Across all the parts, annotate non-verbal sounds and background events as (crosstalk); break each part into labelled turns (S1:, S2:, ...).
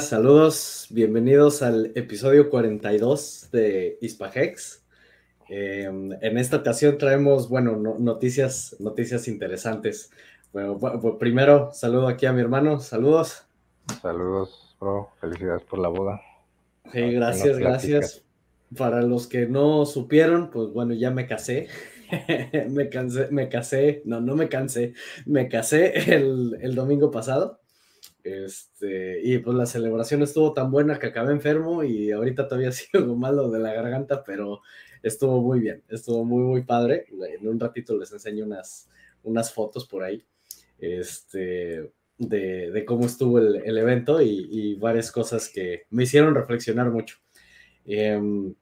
S1: Saludos, bienvenidos al episodio 42 de Ispahex. Em, en esta ocasión traemos, bueno, noticias, noticias interesantes. Bueno, primero saludo aquí a mi hermano, saludos.
S2: Saludos, bro, felicidades por la boda.
S1: Sí, gracias, gracias. Para los que no supieron, pues bueno, ya me casé. (laughs) me cansé, me casé, no, no me cansé, me casé el, el domingo pasado. Este, y pues la celebración estuvo tan buena que acabé enfermo y ahorita todavía (laughs) sigo malo de la garganta, pero estuvo muy bien, estuvo muy, muy padre. En un ratito les enseño unas, unas fotos por ahí este, de, cómo estuvo el, evento y, varias cosas que me hicieron reflexionar mucho. Em,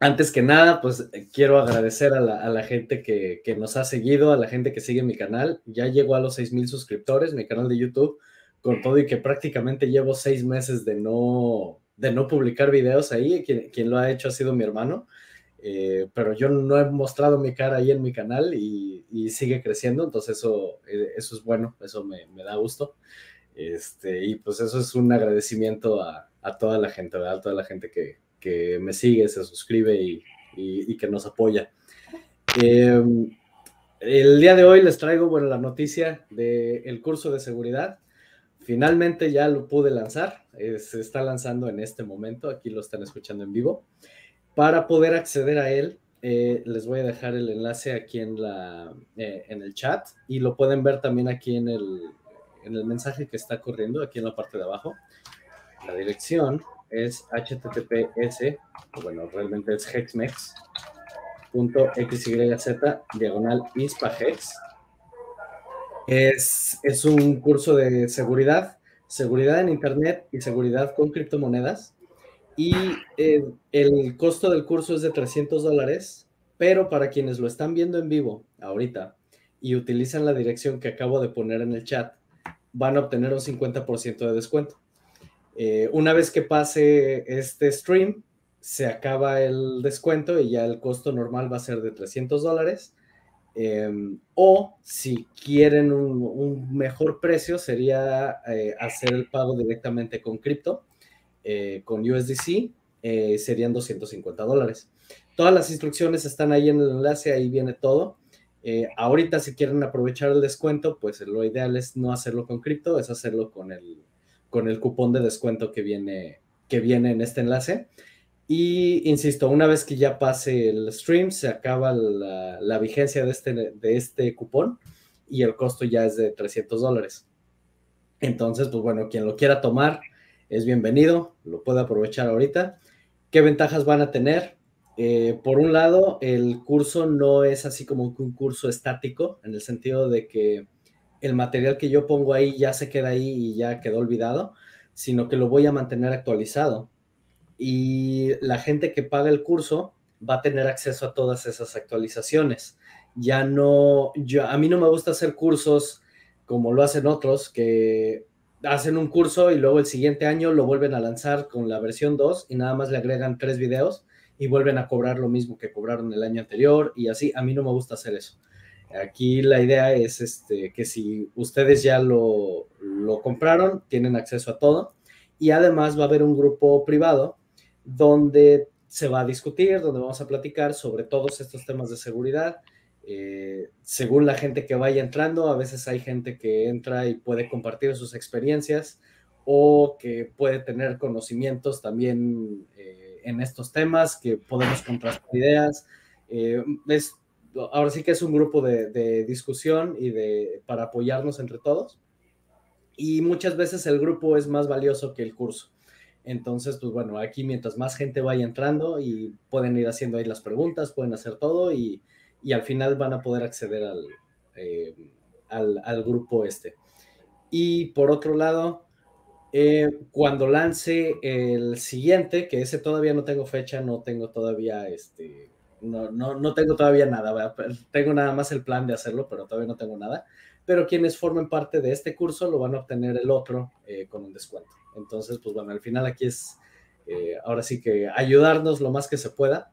S1: antes que nada, pues quiero agradecer a la, gente que, que, nos ha seguido, a la gente que sigue mi canal. Ya llegó a los 6,000 suscriptores, mi canal de YouTube con todo y que prácticamente llevo seis meses de no, de no publicar videos ahí, quien, quien lo ha hecho ha sido mi hermano, eh, pero yo no he mostrado mi cara ahí en mi canal y, sigue creciendo, entonces eso, eh, eso es bueno, eso me, me, da gusto. Este, y pues eso es un agradecimiento a, a toda la gente, ¿verdad? A toda la gente que, que me sigue, se suscribe y, y, que nos apoya. Em, el día de hoy les traigo, bueno, la noticia del curso de seguridad Finalmente ya lo pude lanzar, eh, se está lanzando en este momento, aquí lo están escuchando en vivo. Para poder acceder a él, eh, les voy a dejar el enlace aquí en, la, eh, en el chat y lo pueden ver también aquí en el, en el mensaje que está corriendo, aquí en la parte de abajo. La dirección es https, bueno, realmente es hexmex.xyz diagonal ispahex es, un curso de seguridad, seguridad en Internet y seguridad con criptomonedas. Y eh, el costo del curso es de 300 dólares, pero para quienes lo están viendo en vivo ahorita y utilizan la dirección que acabo de poner en el chat, van a obtener un 50% de descuento. Eh, una vez que pase este stream, se acaba el descuento y ya el costo normal va a ser de 300 dólares Em, o si quieren un, mejor precio, sería eh, hacer el pago directamente con cripto, eh, con USDC, eh, serían 250 dólares. Todas las instrucciones están ahí en el enlace, ahí viene todo. ahorita si quieren aprovechar el descuento, pues lo ideal es no hacerlo con cripto, es hacerlo con el, con el cupón de descuento que viene, que viene en este enlace. Y insisto, una vez que ya pase el stream, se acaba la, vigencia de este, de este cupón y el costo ya es de 300 dólares. Entonces, pues bueno, quien lo quiera tomar es bienvenido, lo puede aprovechar ahorita. ¿Qué ventajas van a tener? Eh, por un lado, el curso no es así como un curso estático, en el sentido de que el material que yo pongo ahí ya se queda ahí y ya quedó olvidado, sino que lo voy a mantener actualizado y la gente que paga el curso va a tener acceso a todas esas actualizaciones. Ya no, yo, a mí no me gusta hacer cursos como lo hacen otros, que hacen un curso y luego el siguiente año lo vuelven a lanzar con la versión 2 y nada más le agregan tres videos y vuelven a cobrar lo mismo que cobraron el año anterior y así. A mí no me gusta hacer eso. Aquí la idea es este, que si ustedes ya lo, lo compraron, tienen acceso a todo y además va a haber un grupo privado donde se va a discutir, donde vamos a platicar sobre todos estos temas de seguridad. Eh, según la gente que vaya entrando, a veces hay gente que entra y puede compartir sus experiencias, o que puede tener conocimientos también eh, en estos temas, que podemos contrastar ideas. Eh, es, ahora sí que es un grupo de, discusión y de, para apoyarnos entre todos. Y muchas veces el grupo es más valioso que el curso. Entonces, pues bueno, aquí mientras más gente vaya entrando y pueden ir haciendo ahí las preguntas, pueden hacer todo y, al final van a poder acceder al, eh, al, al, grupo este. Y por otro lado, eh, cuando lance el siguiente, que ese todavía no tengo fecha, no tengo todavía este, no, no, no tengo todavía nada, tengo nada más el plan de hacerlo, pero todavía no tengo nada. Pero quienes formen parte de este curso lo van a obtener el otro eh, con un descuento. Entonces, pues bueno, al final aquí es, eh, ahora sí que ayudarnos lo más que se pueda,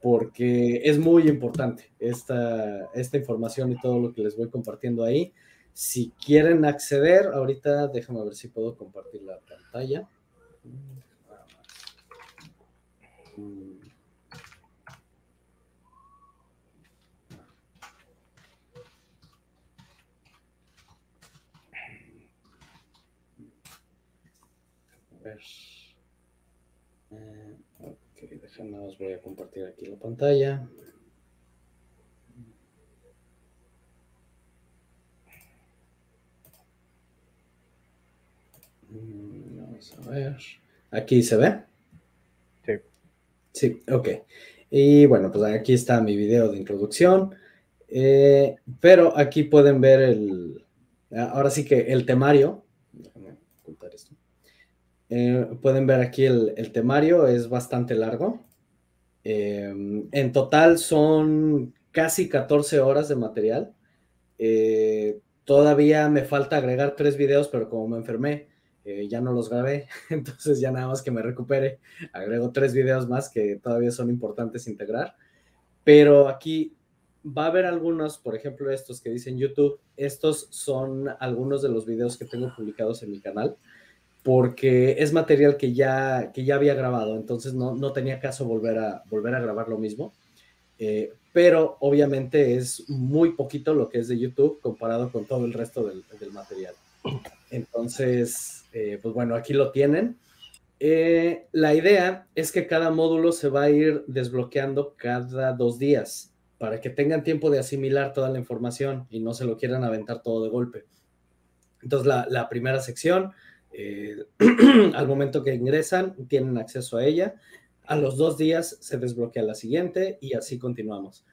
S1: porque es muy importante esta, esta información y todo lo que les voy compartiendo ahí. Si quieren acceder, ahorita déjame ver si puedo compartir la pantalla. Eh, ok, déjenme, os voy a compartir aquí la pantalla. Mm, vamos a ver. Aquí se ve.
S2: Sí.
S1: Sí, ok. Y bueno, pues aquí está mi video de introducción. Eh, pero aquí pueden ver el, ahora sí que el temario. Déjame. Eh, pueden ver aquí el, temario, es bastante largo. Eh, en total son casi 14 horas de material. Eh, todavía me falta agregar tres videos, pero como me enfermé, ya no los grabé. (laughs) Entonces ya nada más que me recupere, agrego tres videos más que todavía son importantes integrar. Pero aquí va a haber algunos, por ejemplo, estos que dicen YouTube. Estos son algunos de los videos que tengo publicados en mi canal porque es material que ya, que ya había grabado, entonces no, no tenía caso volver a, volver a grabar lo mismo. Eh, pero obviamente es muy poquito lo que es de YouTube comparado con todo el resto del, del material. Entonces, eh, pues bueno, aquí lo tienen. Eh, la idea es que cada módulo se va a ir desbloqueando cada dos días para que tengan tiempo de asimilar toda la información y no se lo quieran aventar todo de golpe. Entonces, la, la primera sección eh, (clears throat) al momento que ingresan, tienen acceso a ella. A los dos días se desbloquea la siguiente y así continuamos.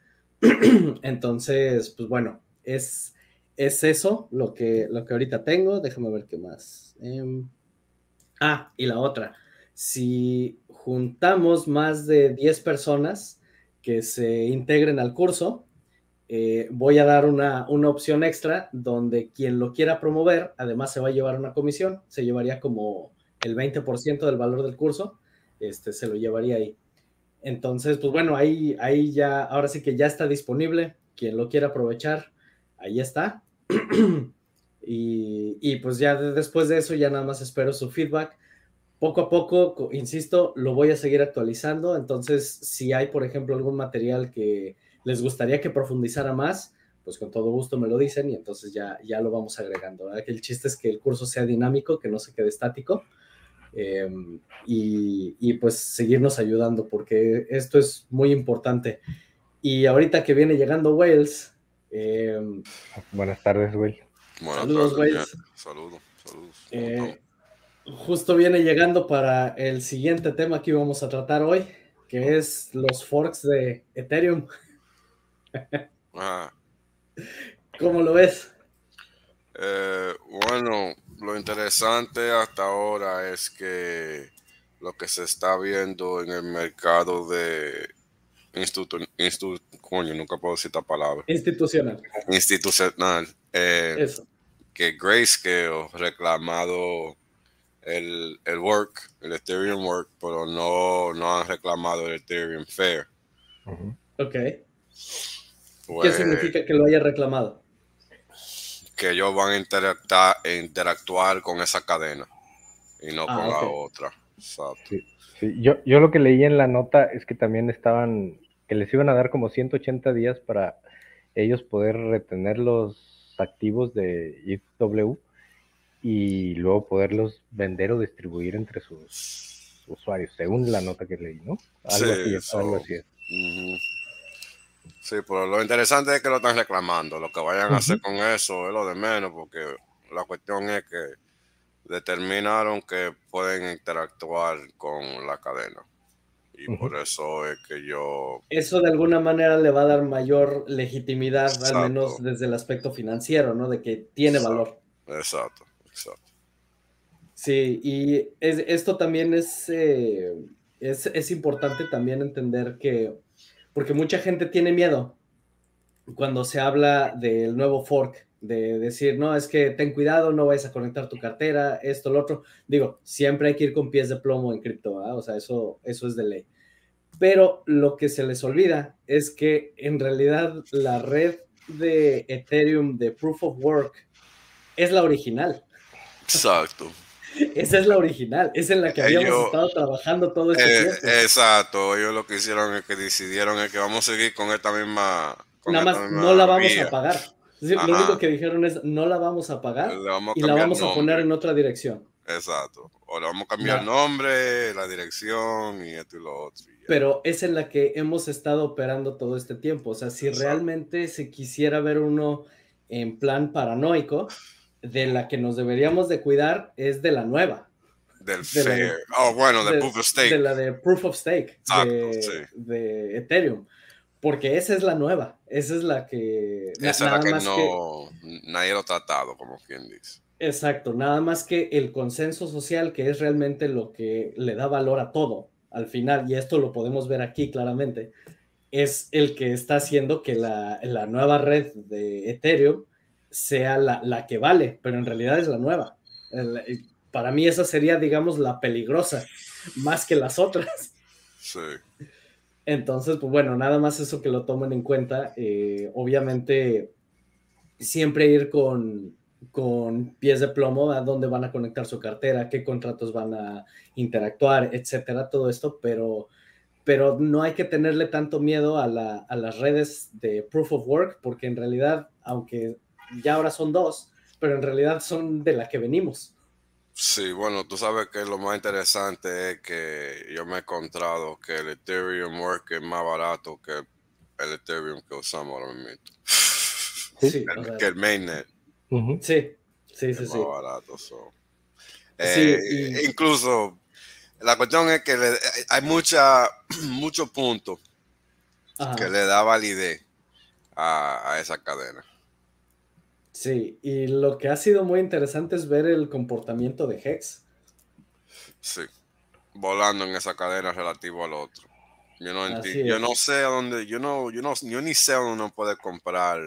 S1: (clears throat) Entonces, pues bueno, es, es eso lo que, lo que ahorita tengo. Déjame ver qué más. Em, ah, y la otra. Si juntamos más de 10 personas que se integren al curso, eh, voy a dar una, opción extra donde quien lo quiera promover, además se va a llevar una comisión, se llevaría como el 20% del valor del curso, este, se lo llevaría ahí. Entonces, pues bueno, ahí, ahí ya, ahora sí que ya está disponible, quien lo quiera aprovechar, ahí está. (clears throat) y, y pues ya después de eso, ya nada más espero su feedback. Poco a poco, insisto, lo voy a seguir actualizando. Entonces, si hay, por ejemplo, algún material que, les gustaría que profundizara más, pues con todo gusto me lo dicen y entonces ya, ya lo vamos agregando. El chiste es que el curso sea dinámico, que no se quede estático em, y, pues seguirnos ayudando porque esto es muy importante. Y ahorita que viene llegando Wales. Em,
S2: Buenas tardes, Will.
S1: saludos, Wales.
S3: Saludos, saludos.
S1: Eh, justo viene llegando para el siguiente tema que íbamos a tratar hoy, que es los forks de Ethereum. ¿Cómo lo ves?
S3: Eh, bueno, lo interesante hasta ahora es que lo que se está viendo en el mercado de instituto, coño, nunca puedo decir esta palabra.
S1: Institucional.
S3: Institucional. Eh, que Grayscale reclamado el, el work, el Ethereum work, pero no, no han reclamado el Ethereum Fair.
S1: Ok. ¿Qué pues, significa que lo haya reclamado?
S3: Que ellos van a interactuar, interactuar con esa cadena y no ah, con la otra.
S2: Yo, yo lo que leí en la nota es que también estaban, que les iban a dar como 180 días para ellos poder retener los activos de IW y luego poderlos vender o distribuir entre sus usuarios, según la nota que leí, ¿no? Algo
S3: Sí,
S2: así, algo
S3: so-
S2: así. es.
S3: Sí, pero lo interesante es que lo están reclamando. Lo que vayan a hacer con eso es lo de menos, porque la cuestión es que determinaron que pueden interactuar con la cadena. Y
S2: Ujú.
S3: por eso es que yo...
S1: Eso de alguna manera le va a dar mayor legitimidad,
S3: Exacto.
S1: al menos desde el aspecto financiero, ¿no? De que tiene
S3: Exacto.
S1: valor.
S3: Exacto, exacto.
S1: Sí, y es- esto también es, eh, es, es importante también entender que, porque mucha gente tiene miedo cuando se habla del nuevo fork, de decir, no, es que ten cuidado, no vayas a conectar tu cartera, esto, lo otro. Digo, siempre hay que ir con pies de plomo en cripto. O sea, eso, eso es de ley. Pero lo que se les olvida es que en realidad la red de Ethereum de Proof of Work es la original.
S3: Exacto.
S1: Esa es la original, esa es la que habíamos
S3: Ellos-
S1: estado trabajando todo este
S3: Eh,
S1: tiempo.
S3: exacto. Ellos lo que hicieron es que decidieron es que vamos a seguir con esta misma... con
S1: Nada
S3: esta
S1: más
S3: misma
S1: no la vamos
S3: vía.
S1: a pagar. Sí, lo único que dijeron es no la vamos a pagar
S3: Le vamos a
S1: y la vamos a poner en otra dirección.
S3: Exacto. O le vamos a cambiar el nombre, la dirección y esto y lo otro. y.
S1: Pero es en la que hemos estado operando todo este tiempo. O sea, si
S3: Exacto.
S1: realmente se quisiera ver uno en plan paranoico, de la que nos deberíamos de cuidar es de la nueva.
S3: Del
S1: de
S3: fair. Oh, bueno, del
S1: de,
S3: proof of stake.
S1: de la de Proof of Stake
S3: Exacto,
S1: de,
S3: sí.
S1: de Ethereum. Porque esa es la nueva. Esa es la que.
S3: Esa es la
S1: nada
S3: que
S1: más
S3: no, nadie lo ha tratado, como quien dice.
S1: Exacto, nada más que el consenso social, que es realmente lo que le da valor a todo al final, y esto lo podemos ver aquí claramente, es el que está haciendo que la, la nueva red de Ethereum sea la, la que vale, pero en realidad es la nueva. El- para mí esa sería, digamos, la peligrosa, más que las otras.
S3: Sí.
S1: Entonces, pues bueno, nada más eso que lo tomen en cuenta. Eh, obviamente, siempre ir con, con pies de plomo a dónde van a conectar su cartera, qué contratos van a interactuar, etcétera, todo esto, pero, pero no hay que tenerle tanto miedo a, la- a las redes de Proof of Work, porque en realidad, aunque ya ahora son dos, pero en realidad son de la que venimos.
S3: Sí, bueno, tú sabes que lo más interesante es que yo me he encontrado que el Ethereum Work es más barato que el Ethereum que usamos ahora mismo.
S1: Sí, (laughs) o
S3: El-
S1: sea,
S3: que el mainnet
S1: sí, sí, sí,
S3: es
S1: sí.
S3: más barato. so.
S1: Sí,
S3: Eh,
S1: y-
S3: Incluso, la cuestión es que le- hay mucha, (clears throat) muchos puntos que le da validez a, a esa cadena.
S1: Sí, y lo que ha sido muy interesante es ver el comportamiento de Hex.
S3: Sí, volando en esa cadena relativo al otro. Yo no, yo no sé a dónde, yo no, yo no, yo ni sé dónde uno puede comprar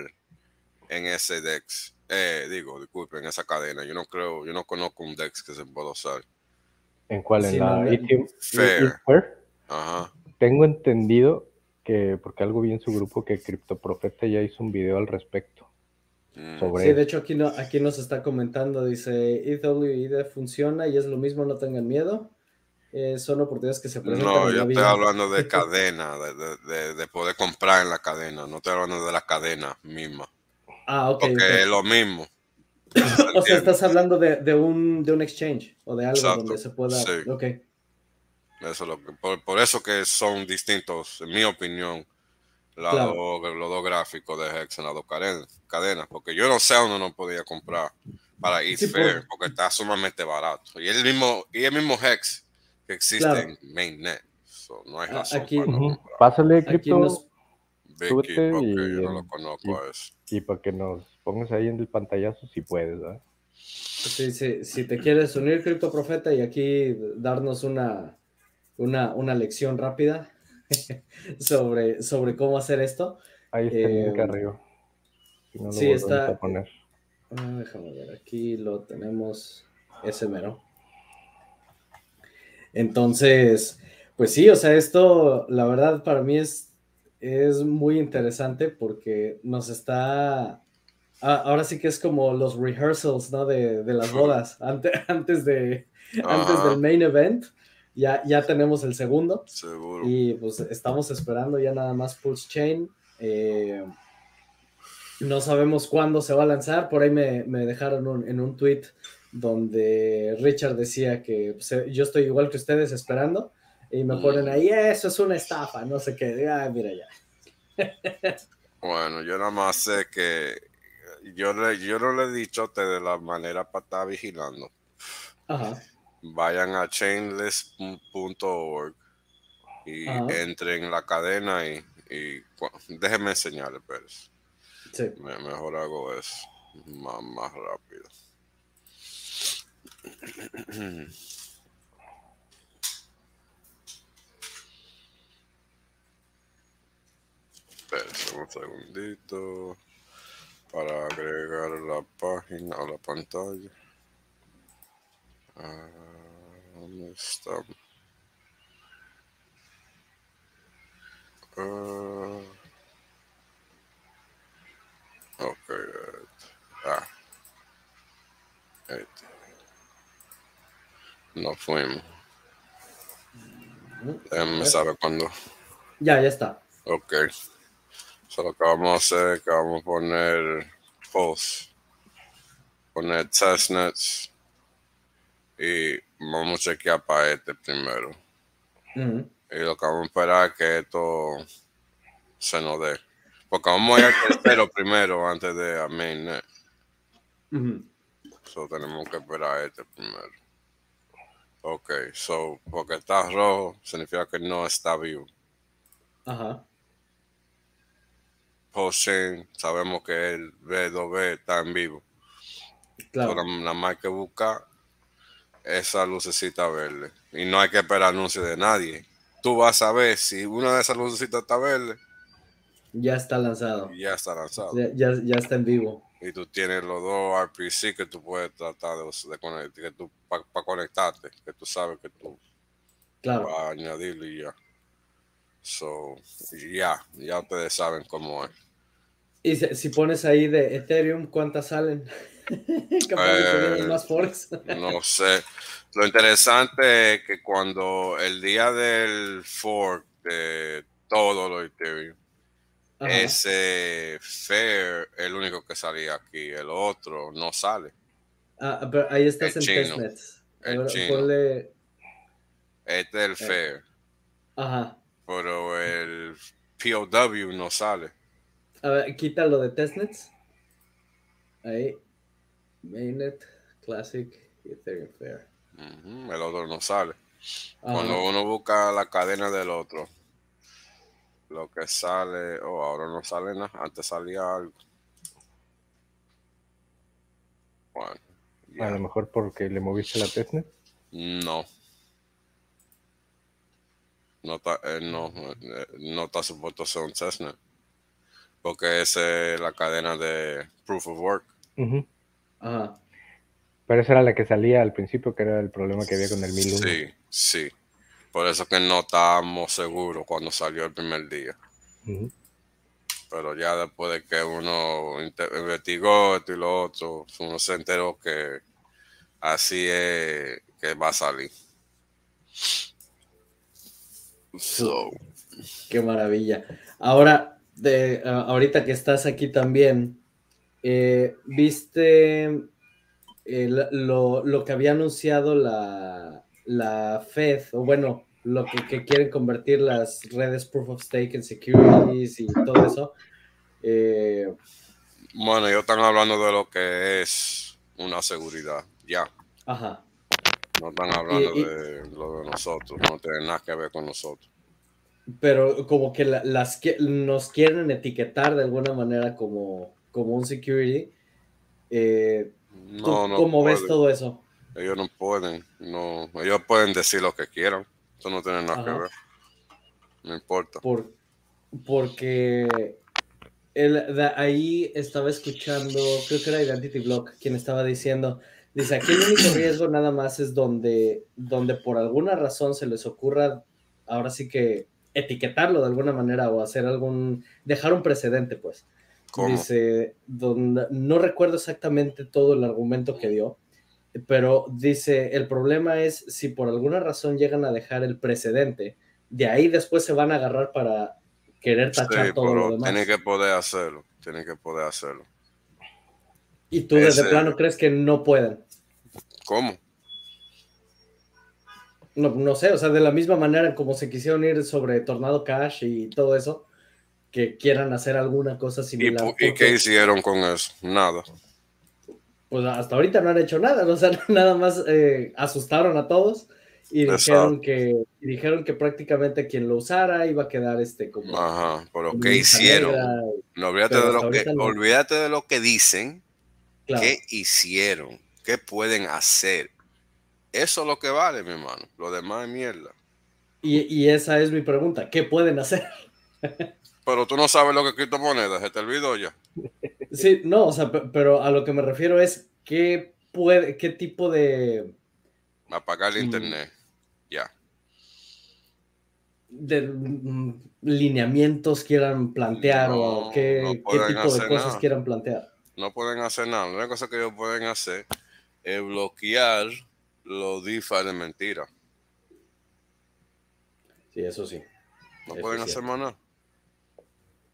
S3: en ese DEX. Eh, digo, disculpe, en esa cadena. Yo no creo, yo no conozco un DEX que se pueda usar.
S2: ¿En cuál? ¿En
S1: Sí,
S2: la
S1: no,
S3: Fair. Ajá.
S2: Tengo entendido que, porque algo vi en su grupo, que CryptoProfeta ya hizo un video al respecto sobre
S1: Sí, de hecho aquí, no, aquí nos está comentando, dice, EWID funciona y es lo mismo, no tengan miedo. Eh, son oportunidades que se presentan
S3: No, yo estoy hablando de (laughs) cadena, de, de- de- de poder comprar en la cadena. No estoy hablando de la cadena misma.
S1: Ah, ok.
S3: Porque
S1: ok.
S3: es lo mismo. (laughs)
S1: O sea, estás hablando de, de un, de un exchange o de algo
S3: Exacto,
S1: donde se pueda...
S3: sí.
S1: Ok,
S3: Eso es lo que, por, por eso que son distintos, en mi opinión, la
S1: Claro.
S3: dos- los dos gráficos de Hex en las dos cadenas, cadenas, porque yo no sé dónde no podía comprar para
S1: Sí, por-
S3: porque está sumamente barato. Y el mismo, y el mismo Hex que existe
S1: Claro.
S3: en Mainnet. So, no hay
S1: Ah,
S3: razón
S1: aquí-
S3: para no comprar.
S2: Pásale.
S3: Vicky, ok,
S2: y
S3: yo no
S2: en-
S3: lo conozco
S2: y-
S3: a eso.
S2: y para que nos pongas ahí en el pantallazo si puedes, ¿verdad?
S1: Sí, sí, si te quieres unir, Cripto Profeta, y aquí darnos una, una, una lección rápida (laughs) sobre, sobre cómo hacer esto.
S2: Ahí está el link
S1: Eh,
S2: arriba. Si no lo
S1: sí, está-
S2: a poner.
S1: Ah, déjame ver, aquí lo tenemos, ese mero. Entonces, pues sí, o sea, esto, la verdad, para mí es, es muy interesante porque nos está, ah, ahora sí que es como los rehearsals, ¿no? De, de las bodas, antes, (laughs) antes, de, antes del main event, ya, ya tenemos el segundo.
S3: Seguro.
S1: Y pues estamos esperando ya nada más Pulse Chain. Eh, no sabemos cuándo se va a lanzar. Por ahí me, me dejaron un- en un tweet donde Richard decía que pues, eh, yo estoy igual que ustedes esperando y me ponen ahí, eso es una estafa, no sé qué, ah, mira ya. (laughs)
S3: Bueno, yo nada más sé que yo, le, yo no le he dicho a ustedes la manera para estar vigilando.
S1: Ajá.
S3: Vayan a chainless.org y entren en la cadena y, y déjenme enseñarles, pero
S1: sí.
S3: mejor hago eso más, más rápido. Espera un segundito para agregar la página a la pantalla. Ah, ¿Dónde? Uh, ok. Ah. Este. No fuimos. Déjenme saber cuándo.
S1: Ya, ya está.
S3: Ok. Solo que vamos a hacer que vamos a poner post. Poner testnets. Y vamos a chequear para este primero. Y lo que vamos a esperar es que esto se nos dé. Porque vamos a ir al tercero (coughs) primero antes de a mainnet. So tenemos que esperar este primero. Ok, so porque está rojo significa que no está vivo.
S1: Ajá.
S3: Post-chain, sabemos que el B2B está en vivo.
S1: Claro.
S3: nada más que buscar esa lucecita verde. Y no hay que esperar anuncio de nadie tú vas a ver si una de esas lucecitas está verde.
S1: Ya está lanzado.
S3: Ya está lanzado.
S1: Ya, ya, está en vivo.
S3: Y tú tienes los dos RPC que tú puedes tratar de, conectar, para conectarte, que tú sabes que tú
S1: claro.
S3: vas a añadirlo y ya. So, ya, ya ustedes saben cómo es.
S1: Y si, pones ahí de Ethereum, ¿cuántas salen? (laughs)
S3: eh,
S1: más
S3: no sé. Lo interesante es que cuando el día del fork de todo lo Ethereum, ese fair el único que salía aquí, el otro no sale.
S1: Ah, pero ahí estás en testnets.
S3: El chino. Este es el
S1: eh,
S3: fair.
S1: Ajá.
S3: Pero el POW no sale.
S1: A ver, quítalo de testnets. Ahí. Mainnet, Classic y Ethereum Fair.
S3: El otro no sale. Cuando uno busca la cadena del otro, lo que sale, oh, ahora no sale nada, antes salía algo. Bueno,
S2: A lo mejor porque le moviste la testnet.
S3: No. No está, eh, no, eh, no está supuesto ser un testnet. Porque esa es la cadena de proof of work.
S1: Ajá.
S2: Pero esa era la que salía al principio, que era el problema que había con el 1001.
S3: Sí, sí. Por eso que no estábamos seguros cuando salió el primer día. Pero ya después de que uno investigó esto y lo otro, uno se enteró que así es que va a salir.
S1: Qué maravilla. Ahora, de, ahorita que estás aquí también, eh, ¿viste lo, que había anunciado la, la Fed, o bueno, lo que, quieren convertir las redes Proof of Stake en securities y todo eso. Eh,
S3: bueno, ellos están hablando de lo que es una seguridad, ya.
S1: Ajá.
S3: No están hablando de lo de nosotros, no tiene nada que ver con nosotros.
S1: Pero como que las que nos quieren etiquetar de alguna manera como, como un security. Eh,
S3: no, no
S1: ¿Cómo ves todo eso?
S3: Ellos no pueden, no, ellos pueden decir lo que quieran, eso no tiene nada que ver, no importa.
S1: Por, porque ahí estaba escuchando, creo que era Identity Block quien estaba diciendo, dice, aquí el único riesgo nada más es donde, donde por alguna razón se les ocurra, ahora sí que etiquetarlo de alguna manera o hacer algún, dejar un precedente, pues. Dice, donde, no recuerdo exactamente todo el argumento que dio, pero dice, el problema es si por alguna razón llegan a dejar el precedente, de ahí después se van a agarrar para querer tachar todo lo demás.
S3: Tienen que poder hacerlo, tienen que poder hacerlo.
S1: ¿Y tú desde plano crees que no pueden?
S3: ¿Cómo?
S1: No, no sé, o sea, de la misma manera como se quisieron ir sobre Tornado Cash y todo eso, que quieran hacer alguna cosa
S3: ¿Y,
S1: similar.
S3: y
S1: porque,
S3: qué hicieron con eso? Nada.
S1: Pues hasta ahorita no han hecho nada, o sea, (laughs) nada más eh, asustaron a todos y
S3: Exacto.
S1: dijeron que, y dijeron que prácticamente quien lo usara iba a quedar este como...
S3: Ajá, pero ¿qué hicieron?
S1: negra,
S3: No, olvídate, de lo que,
S1: no.
S3: olvídate de lo que dicen,
S1: claro.
S3: qué hicieron, qué pueden hacer. Eso es lo que vale, mi hermano. Lo demás es mierda.
S1: Y, y esa es mi pregunta, ¿qué pueden hacer? (laughs)
S3: Pero tú no sabes lo que es criptomonedas, se te olvidó ya.
S1: Sí, no, o sea, pe- pero a lo que me refiero es qué puede, qué tipo de,
S3: Apagar el
S1: Mm.
S3: internet. Ya.
S1: de mm, lineamientos quieran plantear
S3: No,
S1: o qué,
S3: no
S1: qué tipo de cosas
S3: nada.
S1: quieran plantear.
S3: No pueden hacer nada. La única cosa que ellos pueden hacer es bloquear los DeFi de mentira.
S1: Sí, eso sí.
S3: No
S1: Eso
S3: pueden
S1: es
S3: hacer más nada.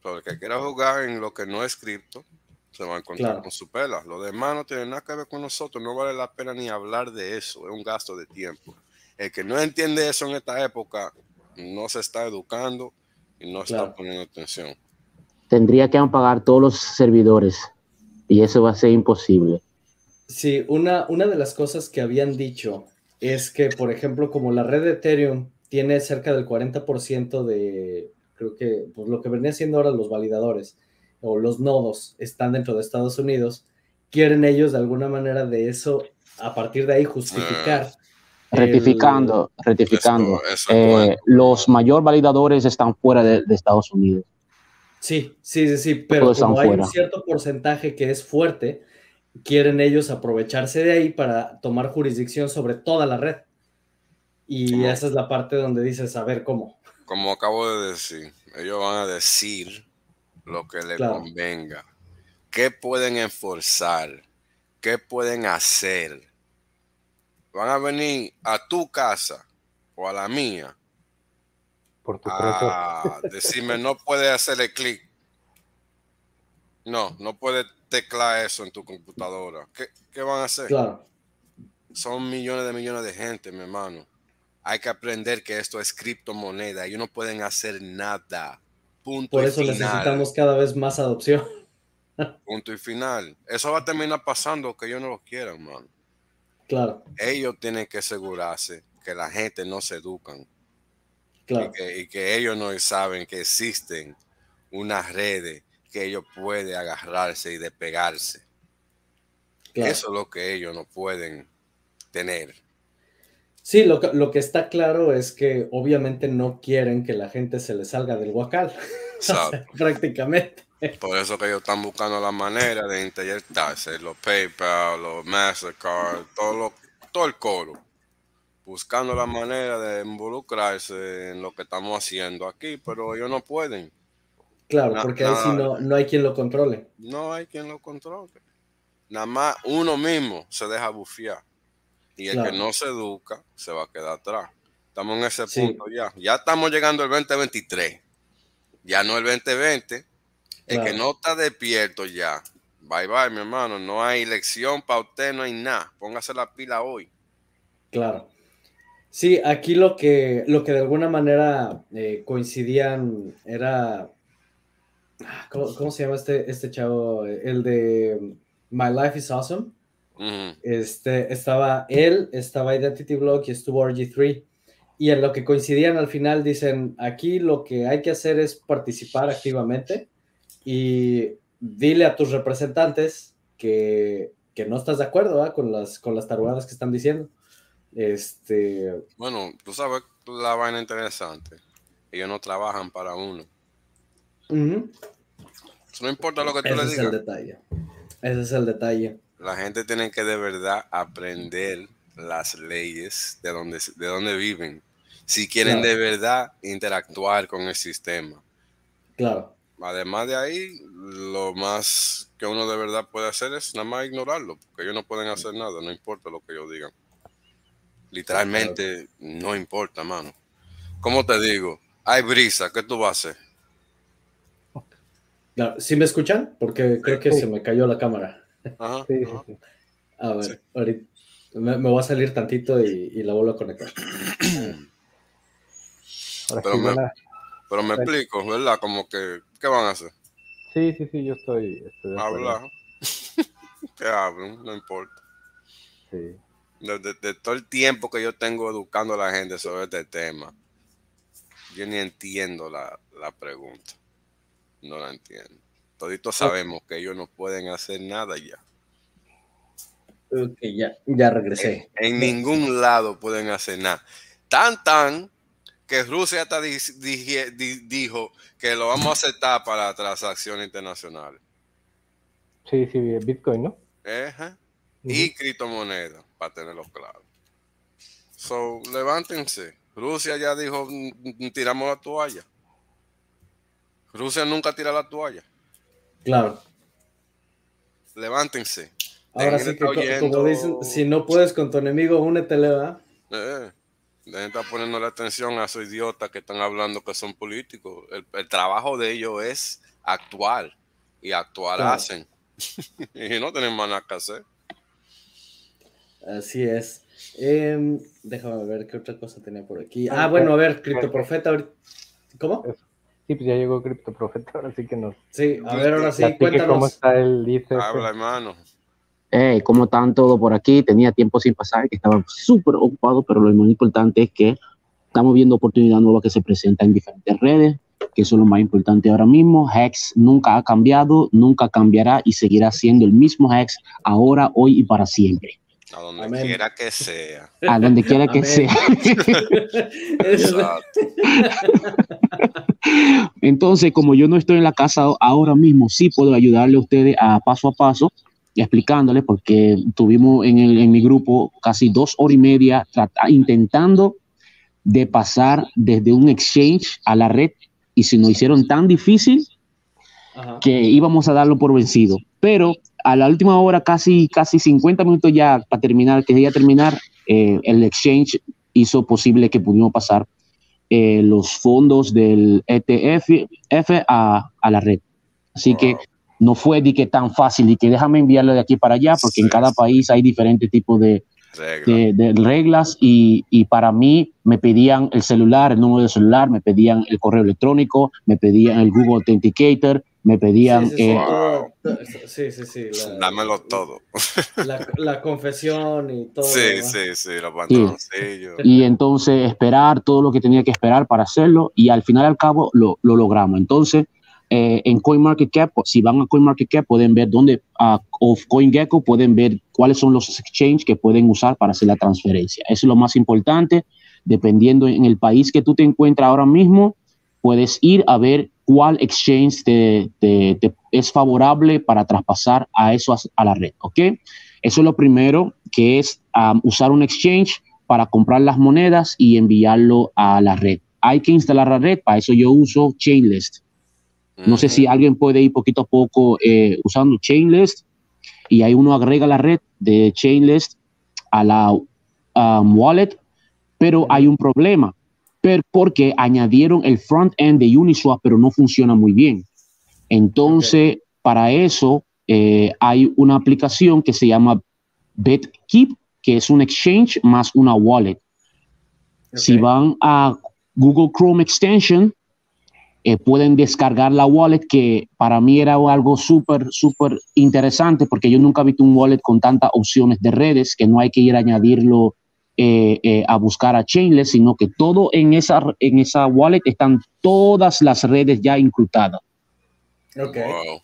S3: Pero el que quiera jugar en lo que no es cripto, se va a encontrar
S1: Claro.
S3: con su pela. Lo demás no tiene nada que ver con nosotros. No vale la pena ni hablar de eso. Es un gasto de tiempo. El que no entiende eso en esta época no se está educando y no
S1: Claro.
S3: está poniendo atención.
S4: Tendría que apagar todos los servidores y eso va a ser imposible.
S1: Sí, una, una de las cosas que habían dicho es que, por ejemplo, como la red de Ethereum tiene cerca del 40% de, creo que, pues lo que venía siendo ahora los validadores o los nodos están dentro de Estados Unidos, quieren ellos de alguna manera de eso, a partir de ahí, justificar. el-
S4: Rectificando, rectificando. Eh,
S3: bueno.
S4: los mayor validadores están fuera de, de Estados Unidos.
S1: Sí, sí, sí, sí, pero
S4: Todos
S1: como hay un cierto porcentaje que es fuerte, quieren ellos aprovecharse de ahí para tomar jurisdicción sobre toda la red. Y
S3: Como-
S1: esa es la parte donde dices, a ver cómo.
S3: Como acabo de decir, ellos van a decir lo que les
S1: Claro.
S3: convenga. ¿Qué pueden enforzar? ¿Qué pueden hacer? Van a venir a tu casa o a la mía
S2: Por tu
S3: a decirme no puedes hacerle clic. No, no puedes teclar eso en tu computadora. ¿Qué, qué van a hacer?
S1: Claro,
S3: Son millones de millones de gente, mi hermano. Hay que aprender que esto es criptomoneda. Ellos no pueden hacer nada. Punto
S1: por
S3: y
S1: eso
S3: final.
S1: necesitamos cada vez más adopción.
S3: Punto y final. Eso va a terminar pasando que ellos no lo quieran, mano.
S1: Claro,
S3: Ellos tienen que asegurarse que la gente no se educan
S1: claro,
S3: y, que, y que ellos no saben que existen unas redes que ellos pueden agarrarse y despegarse.
S1: claro.
S3: Eso es lo que ellos no pueden tener.
S1: Sí, lo que, lo que está claro es que obviamente no quieren que la gente se le salga del huacal, (laughs) prácticamente.
S3: Por eso que ellos están buscando la manera de inyectarse los PayPal, los Mastercard, todo, lo, todo el coro. Buscando la manera de involucrarse en lo que estamos haciendo aquí, pero ellos no pueden.
S1: Claro,
S3: Na-
S1: porque ahí sí no, no hay quien lo controle.
S3: No hay quien lo controle. Nada más uno mismo se deja bufiar. Y el
S1: Claro.
S3: que no se educa se va a quedar atrás. Estamos en ese
S1: Sí.
S3: punto ya. Ya estamos llegando al 2023. Ya no el 2020. El que no está despierto ya. Bye bye, mi hermano. No hay elección para usted, no hay nada. Póngase la pila hoy.
S1: Claro. Sí, aquí lo que, lo que de alguna manera eh, coincidían era. Ah, ¿Cómo, cómo se llama este, este chavo? El de My Life is Awesome.
S3: Ujú.
S1: Este, estaba él, estaba Identity Block y estuvo RG3. Y en lo que coincidían al final dicen, aquí lo que hay que hacer es participar activamente y dile a tus representantes que, que no estás de acuerdo ¿verdad? con, las, con las tarugadas que están diciendo. Este,
S3: Bueno, tú sabes la vaina interesante. Ellos no trabajan para uno. No importa lo que tú
S1: ese
S3: le
S1: es el
S3: digas.
S1: detalle. Ese es el detalle.
S3: La gente tiene que de verdad aprender las leyes de donde, de donde viven. Si quieren
S1: Claro.
S3: de verdad interactuar con el sistema.
S1: Claro,
S3: Además de ahí, lo más que uno de verdad puede hacer es nada más ignorarlo, porque ellos no pueden hacer nada, no importa lo que ellos digan. Literalmente no importa, mano. ¿Cómo te digo? Hay brisa, ¿qué tú vas a hacer?
S1: Claro. ¿Sí me escuchan? Porque creo que se me cayó la cámara.
S3: Ajá,
S2: Sí, sí,
S3: ajá.
S2: sí.
S1: A ver,
S3: Sí.
S1: ahorita, Me, me voy a salir tantito y, y la vuelvo a conectar. (clears throat)
S2: Ahora
S3: Pero
S2: sí,
S3: me- Pero explico, ¿verdad? Como que, ¿qué van a hacer?
S2: sí, sí, sí, yo estoy, estoy.
S3: Hablar. (laughs) que hablen, no importa.
S2: Sí.
S3: De, de- de todo el tiempo que yo tengo educando a la gente sobre este tema, yo ni entiendo la, la pregunta. No la entiendo. Toditos sabemos que ellos no pueden hacer nada ya.
S1: Ok, ya, ya regresé.
S3: En ningún lado pueden hacer nada. Tan, tan que Rusia hasta di- dije- di- dijo que lo vamos a aceptar para transacciones internacionales.
S2: Sí, sí, Bitcoin, ¿no?
S3: Ejá. Y criptomonedas, para tenerlo claro. So, levántense. Rusia ya dijo, "Mm, mm, tiramos la toalla. Rusia nunca tira la toalla.
S1: Claro.
S3: Levántense.
S1: Ahora sí que, como dicen, si no puedes con tu enemigo, únetele, ¿verdad?
S3: Eh, dejen de estar poniendo la atención a esos idiotas que están hablando que son políticos. El, el trabajo de ellos es actuar. Y actuar
S1: Claro.
S3: hacen. (laughs) y no tienen más nada que hacer.
S1: Así es. Em, déjame ver qué otra cosa tenía por aquí. Ah, bueno, a ver, Criptoprofeta. ahorita- ¿Cómo?
S2: Sí, pues ya llegó Crypto Profeta, ahora sí que nos
S1: Sí, a ver, ahora sí,
S2: platique cómo
S1: cuéntanos.
S2: está el ICF.
S3: Habla, hermano.
S4: Hey, ¿cómo están todos por aquí? Tenía tiempo sin pasar, que estaba súper ocupado, pero lo más importante es que estamos viendo oportunidades nuevas que se presentan en diferentes redes, que eso es lo más importante ahora mismo. Hex nunca ha cambiado, nunca cambiará y seguirá siendo el mismo Hex ahora, hoy y para siempre.
S3: A donde
S1: Amén.
S3: quiera que sea.
S4: A donde quiera que sea.
S3: Exacto.
S4: Entonces, como yo no estoy en la casa ahora mismo, sí puedo ayudarle a ustedes a paso a paso, explicándoles, porque tuvimos en, el- en mi grupo casi dos horas y media intentando de pasar desde un exchange a la red y se nos hicieron tan difícil
S1: Ajá.
S4: que íbamos a darlo por vencido. Pero a la última hora, casi, casi 50 minutos ya para terminar, que ya terminar, eh, el exchange hizo posible que pudimos pasar eh, los fondos del ETF F a, a la red. Así que no fue de que tan fácil, y que déjame enviarlo de aquí para allá, porque en
S3: Sí.
S4: cada país hay diferentes tipos de, de, de reglas y, y para mí me pedían el celular, el número de celular, me pedían el correo electrónico, me pedían el Google Authenticator, me pedían...
S1: Sí, sí, sí,
S4: eh,
S3: Wow.
S1: todo- sí, sí, sí, la-
S3: Dámelo todo.
S1: La, la confesión y todo.
S3: Sí, sí, sí, los pantaloncillos.
S4: y entonces esperar todo lo que tenía que esperar para hacerlo y al final al cabo lo, lo logramos. Entonces, eh, en CoinMarketCap, si van a CoinMarketCap pueden ver dónde, ah, o CoinGecko pueden ver cuáles son los exchanges que pueden usar para hacer la transferencia. Eso es lo más importante. Dependiendo en el país que tú te encuentras ahora mismo, puedes ir a ver cuál exchange te, te- te es favorable para traspasar a eso a, a la red, ¿ok? Eso es lo primero, que es um, usar un exchange para comprar las monedas y enviarlo a la red. Hay que instalar la red, para eso yo uso Chainlist. No sé si alguien puede ir poquito a poco eh, usando Chainlist y ahí uno agrega la red de Chainlist a la um, wallet, pero hay un problema, pero porque añadieron el front end de Uniswap, pero no funciona muy bien. Entonces, para eso eh, hay una aplicación que se llama BitKeep, que es un exchange más una wallet. Si van a Google Chrome Extension, eh, pueden descargar la wallet, que para mí era algo súper, súper interesante, porque yo nunca he visto un wallet con tantas opciones de redes, que no hay que ir a añadirlo eh, eh, a buscar a Chainless, sino que todo en esa, en esa wallet están todas las redes ya incrustadas.
S1: Ok.
S3: Wow.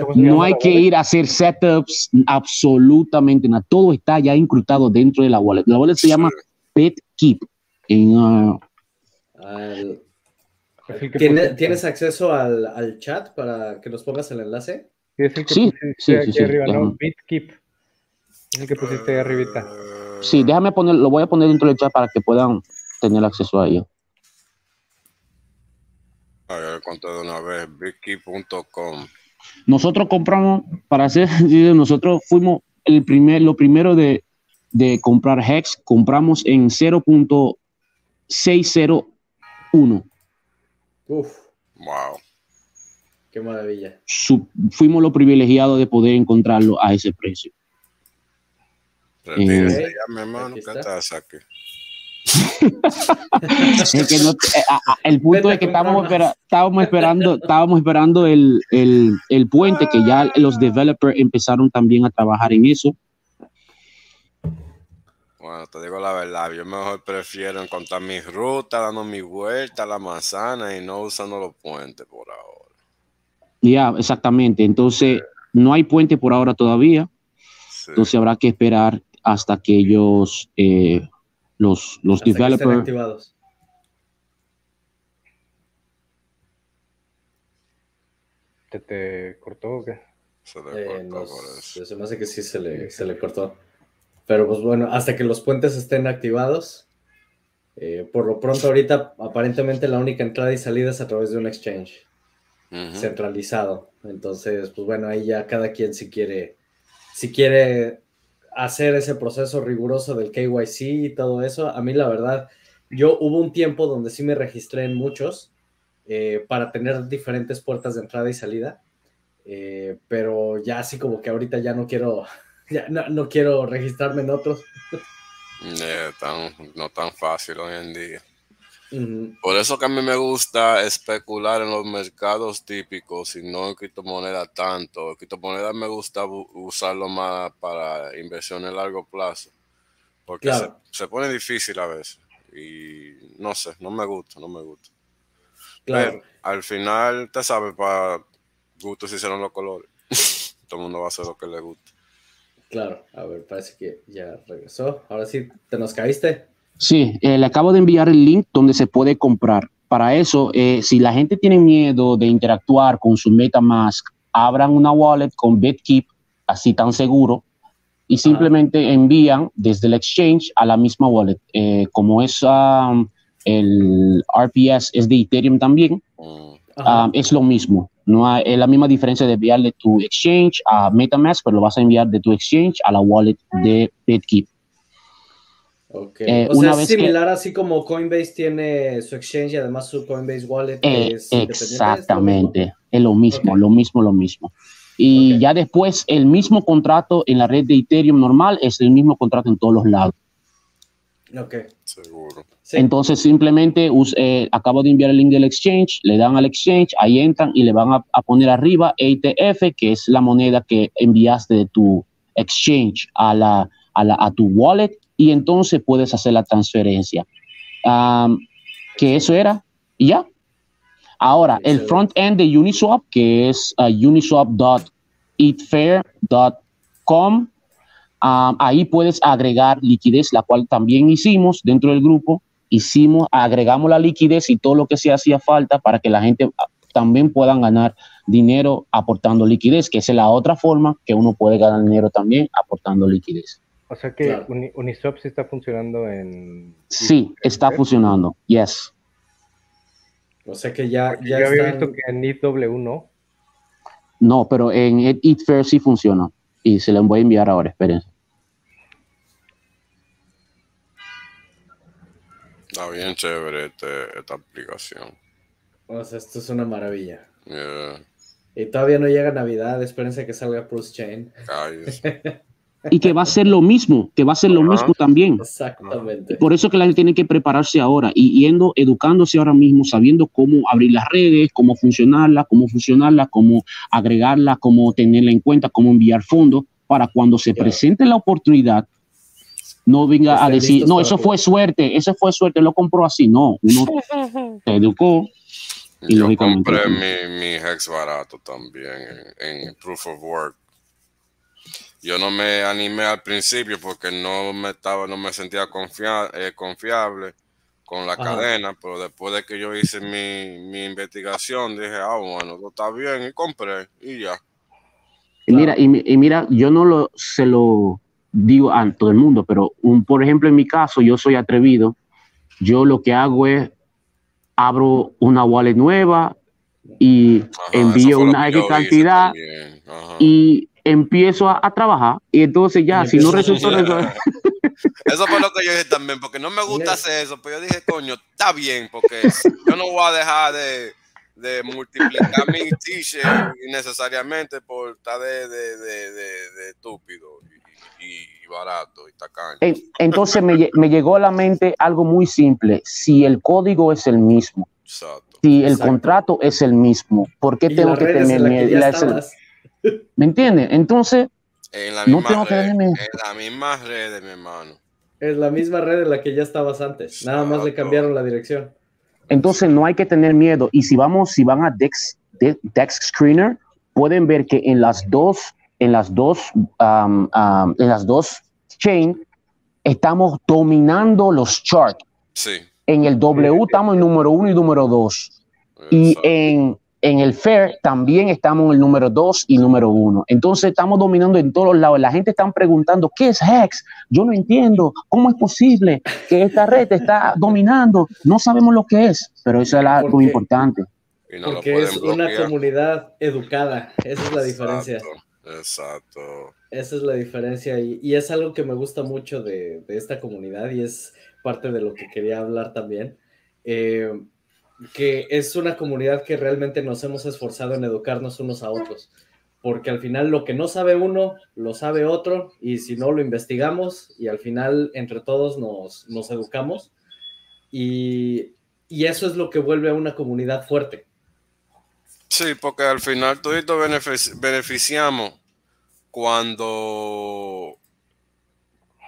S2: ¿Cómo se
S4: No hay que ir a hacer setups, absolutamente nada. Todo está ya incrustado dentro de la wallet. La wallet se llama BitKeep. En, ah,
S1: Al-
S2: Es el que
S1: ¿Tiene-
S2: pusiste.
S1: ¿Tienes acceso al, al chat para que nos pongas el enlace?
S2: Sí, es el que
S4: Sí,
S2: pusiste
S4: sí, sí,
S2: aquí
S4: sí,
S2: arriba, ¿no? BitKeep. Es el que pusiste ahí arribita.
S4: Sí, déjame poner, lo voy a poner dentro del chat para que puedan tener acceso a ello.
S3: A ver, de una vez. Bigkey.com.
S4: Nosotros compramos, para hacer, (laughs) nosotros fuimos el primer, lo primero de, de comprar Hex, compramos en 0.601.
S1: Uf,
S3: Wow.
S1: qué maravilla.
S4: Su- fuimos los privilegiados de poder encontrarlo a ese precio. El punto
S1: Vete
S4: es que estábamos,
S1: más.
S4: espera- estábamos esperando, (laughs) estábamos esperando el, el, el puente, que ya los developers empezaron también a trabajar en eso.
S3: Bueno, te digo la verdad, yo mejor prefiero encontrar mi ruta, dando mi vuelta a la manzana y no usando los puentes por ahora.
S4: Ya, exactamente. Entonces, no hay puente por ahora todavía.
S3: Sí.
S4: Entonces habrá que esperar hasta que ellos, eh, los, los
S1: Hasta que estén
S4: developers,
S1: activados.
S2: ¿Te, te cortó o qué?
S3: Se le
S1: Eh,
S3: cortó
S1: nos-
S3: por eso.
S1: se me hace que sí se le, se le cortó. Pero pues bueno, hasta que los puentes estén activados. eh, por lo pronto ahorita aparentemente la única entrada y salida es a través de un exchange centralizado. Entonces, pues bueno, ahí ya cada quien si quiere, si quiere hacer ese proceso riguroso del KYC y todo eso. A mí la verdad, yo hubo un tiempo donde sí me registré en muchos eh, para tener diferentes puertas de entrada y salida. Eh, pero ya así como que ahorita ya no quiero, (laughs) ya no, no quiero registrarme en otros. (laughs)
S3: Eh, tan- no tan fácil hoy en día. Por eso que a mí me gusta especular en los mercados típicos y no en criptomonedas tanto. En criptomonedas me gusta usarlo más para inversión a largo plazo. Porque
S1: Claro.
S3: se, se pone difícil a veces. Y no sé, no me gusta, no me gusta.
S1: Claro.
S3: Pero al final, te sabes, para gustos se hicieron los colores. (laughs) Todo el mundo va a hacer lo que le guste.
S1: Claro, a ver, parece que ya regresó. Ahora sí, ¿te nos caíste?
S4: Sí, eh, le acabo de enviar el link donde se puede comprar. Para eso, eh, si la gente tiene miedo de interactuar con su MetaMask, abran una wallet con BitKeep, así tan seguro, y simplemente envían desde el exchange a la misma wallet. Eh, como es um, el RPS es de Ethereum también,
S3: Mm,
S4: um, es lo mismo. No hay, es la misma diferencia de enviar de tu exchange a MetaMask, pero lo vas a enviar de tu exchange a la wallet de BitKeep.
S1: Ok.
S4: Eh,
S1: o sea,
S4: una
S1: es
S4: vez que-
S1: similar así como Coinbase tiene su exchange y además su Coinbase Wallet que
S4: Eh,
S1: es independiente, ¿es lo mismo?
S4: exactamente, es lo mismo,
S1: Ok.
S4: lo mismo, lo mismo. Y
S1: Ok.
S4: ya después el mismo contrato en la red de Ethereum normal es el mismo contrato en todos los lados.
S1: Ok.
S3: seguro.
S1: Sí.
S4: Entonces simplemente eh, acabo de enviar el link del exchange, le dan al exchange, ahí entran y le van a, a poner arriba ETF, que es la moneda que enviaste de tu exchange a, la, a, la- a tu wallet y entonces puedes hacer la transferencia. Que eso era y ya. Ahora, el
S1: Excelente.
S4: front end de Uniswap, que es uh, uniswap.eatfair.com, Um, ahí puedes agregar liquidez, la cual también hicimos dentro del grupo. Hicimos, agregamos la liquidez y todo lo que se hacía falta para que la gente ah, también puedan ganar dinero aportando liquidez, que es la otra forma que uno puede ganar dinero también aportando liquidez.
S2: O sea que
S1: Claro.
S2: Uni- Uniswap sí está funcionando en...
S4: Sí, está funcionando. Yes.
S1: O sea que ya,
S2: Porque
S1: ya
S2: yo había
S1: están-
S2: visto que en EW no.
S4: No, pero en Eat Eat Fair sí funciona. Y se los voy a enviar ahora, espérense.
S3: Está bien chévere este- esta aplicación.
S1: O sea, esto es una maravilla.
S3: Yeah,
S1: Y todavía no llega Navidad, espérense que salga Pulse Chain. (laughs)
S4: Y que va a ser lo mismo, que va a ser lo mismo también.
S1: Exactamente.
S4: Por eso que la gente tiene que prepararse ahora y yendo, educándose ahora mismo, sabiendo cómo abrir las redes, cómo funcionarla, cómo funcionarla, cómo agregarla, cómo tenerla en cuenta, cómo enviar fondos para cuando se presente la oportunidad, no venga a decir, no, eso
S1: jugar".
S4: fue suerte, eso fue suerte, lo compró así. No, uno (laughs) se educó. Y
S3: Yo
S4: lógicamente-
S3: compré mi, mi Hex barato también en, en Proof of Work. Yo no me animé al principio porque no me estaba, no me sentía confia- eh, confiable con la
S1: Ajá.
S3: cadena, pero después de que yo hice mi, mi investigación, dije, ah, bueno, todo está bien, y compré, y ya.
S4: Y mira, y, y mira, yo no lo, se lo digo a todo el mundo, pero un, por ejemplo, en mi caso, yo soy atrevido. Yo lo que hago es abro una wallet nueva y
S3: Ajá,
S4: envío una X cantidad y empiezo a, a trabajar. Y entonces ya, si no
S1: empiezas a
S4: resultó,
S3: Yeah.
S4: resultó- (laughs)
S3: Eso fue lo que yo dije también, porque no me gusta hacer eso, pero yo dije, coño, está bien, porque yo no voy a dejar de, de multiplicar mi t-shirt innecesariamente por estar de, de, de, de, de estúpido. y barato y tacaño.
S4: En- Entonces me, me llegó a la mente algo muy simple. Si el código es el mismo,
S3: Exacto.
S4: si el
S1: Exacto.
S4: contrato es el mismo, ¿por qué
S1: Y
S4: tengo que tener miedo? ¿Me entiendes? Entonces,
S3: En la
S4: No
S3: misma
S4: tengo que
S3: red,
S4: darme-
S3: en la misma red, mi hermano.
S1: Es la misma red en la que ya estabas antes. Nada más le cambiaron la dirección.
S4: entonces no hay que tener miedo. Y si vamos, si van a Dex, De- Dex Screener, pueden ver que en las dos, en las dos, um, um, en las dos chain, estamos dominando los charts.
S3: Sí.
S4: En el W estamos en número uno y número dos. Y en, en el Fair también estamos en el número 2 y número 1. Entonces estamos dominando en todos los lados. La gente está preguntando, ¿qué es Hex? Yo no entiendo. ¿Cómo es posible que esta red está dominando? No sabemos lo que es, pero eso es algo importante.
S3: No
S1: Porque es una
S3: bloquear.
S1: comunidad educada. Esa es la diferencia.
S3: Exacto. Exacto.
S1: Esa es la diferencia y, y es algo que me gusta mucho de, de esta comunidad y es parte de lo que quería hablar también, eh, que es una comunidad que realmente nos hemos esforzado en educarnos unos a otros, porque al final lo que no sabe uno, lo sabe otro y si no lo investigamos y al final entre todos nos, nos educamos. Y, y eso es lo que vuelve a una comunidad fuerte.
S3: Sí, porque al final benefici- beneficiamos cuando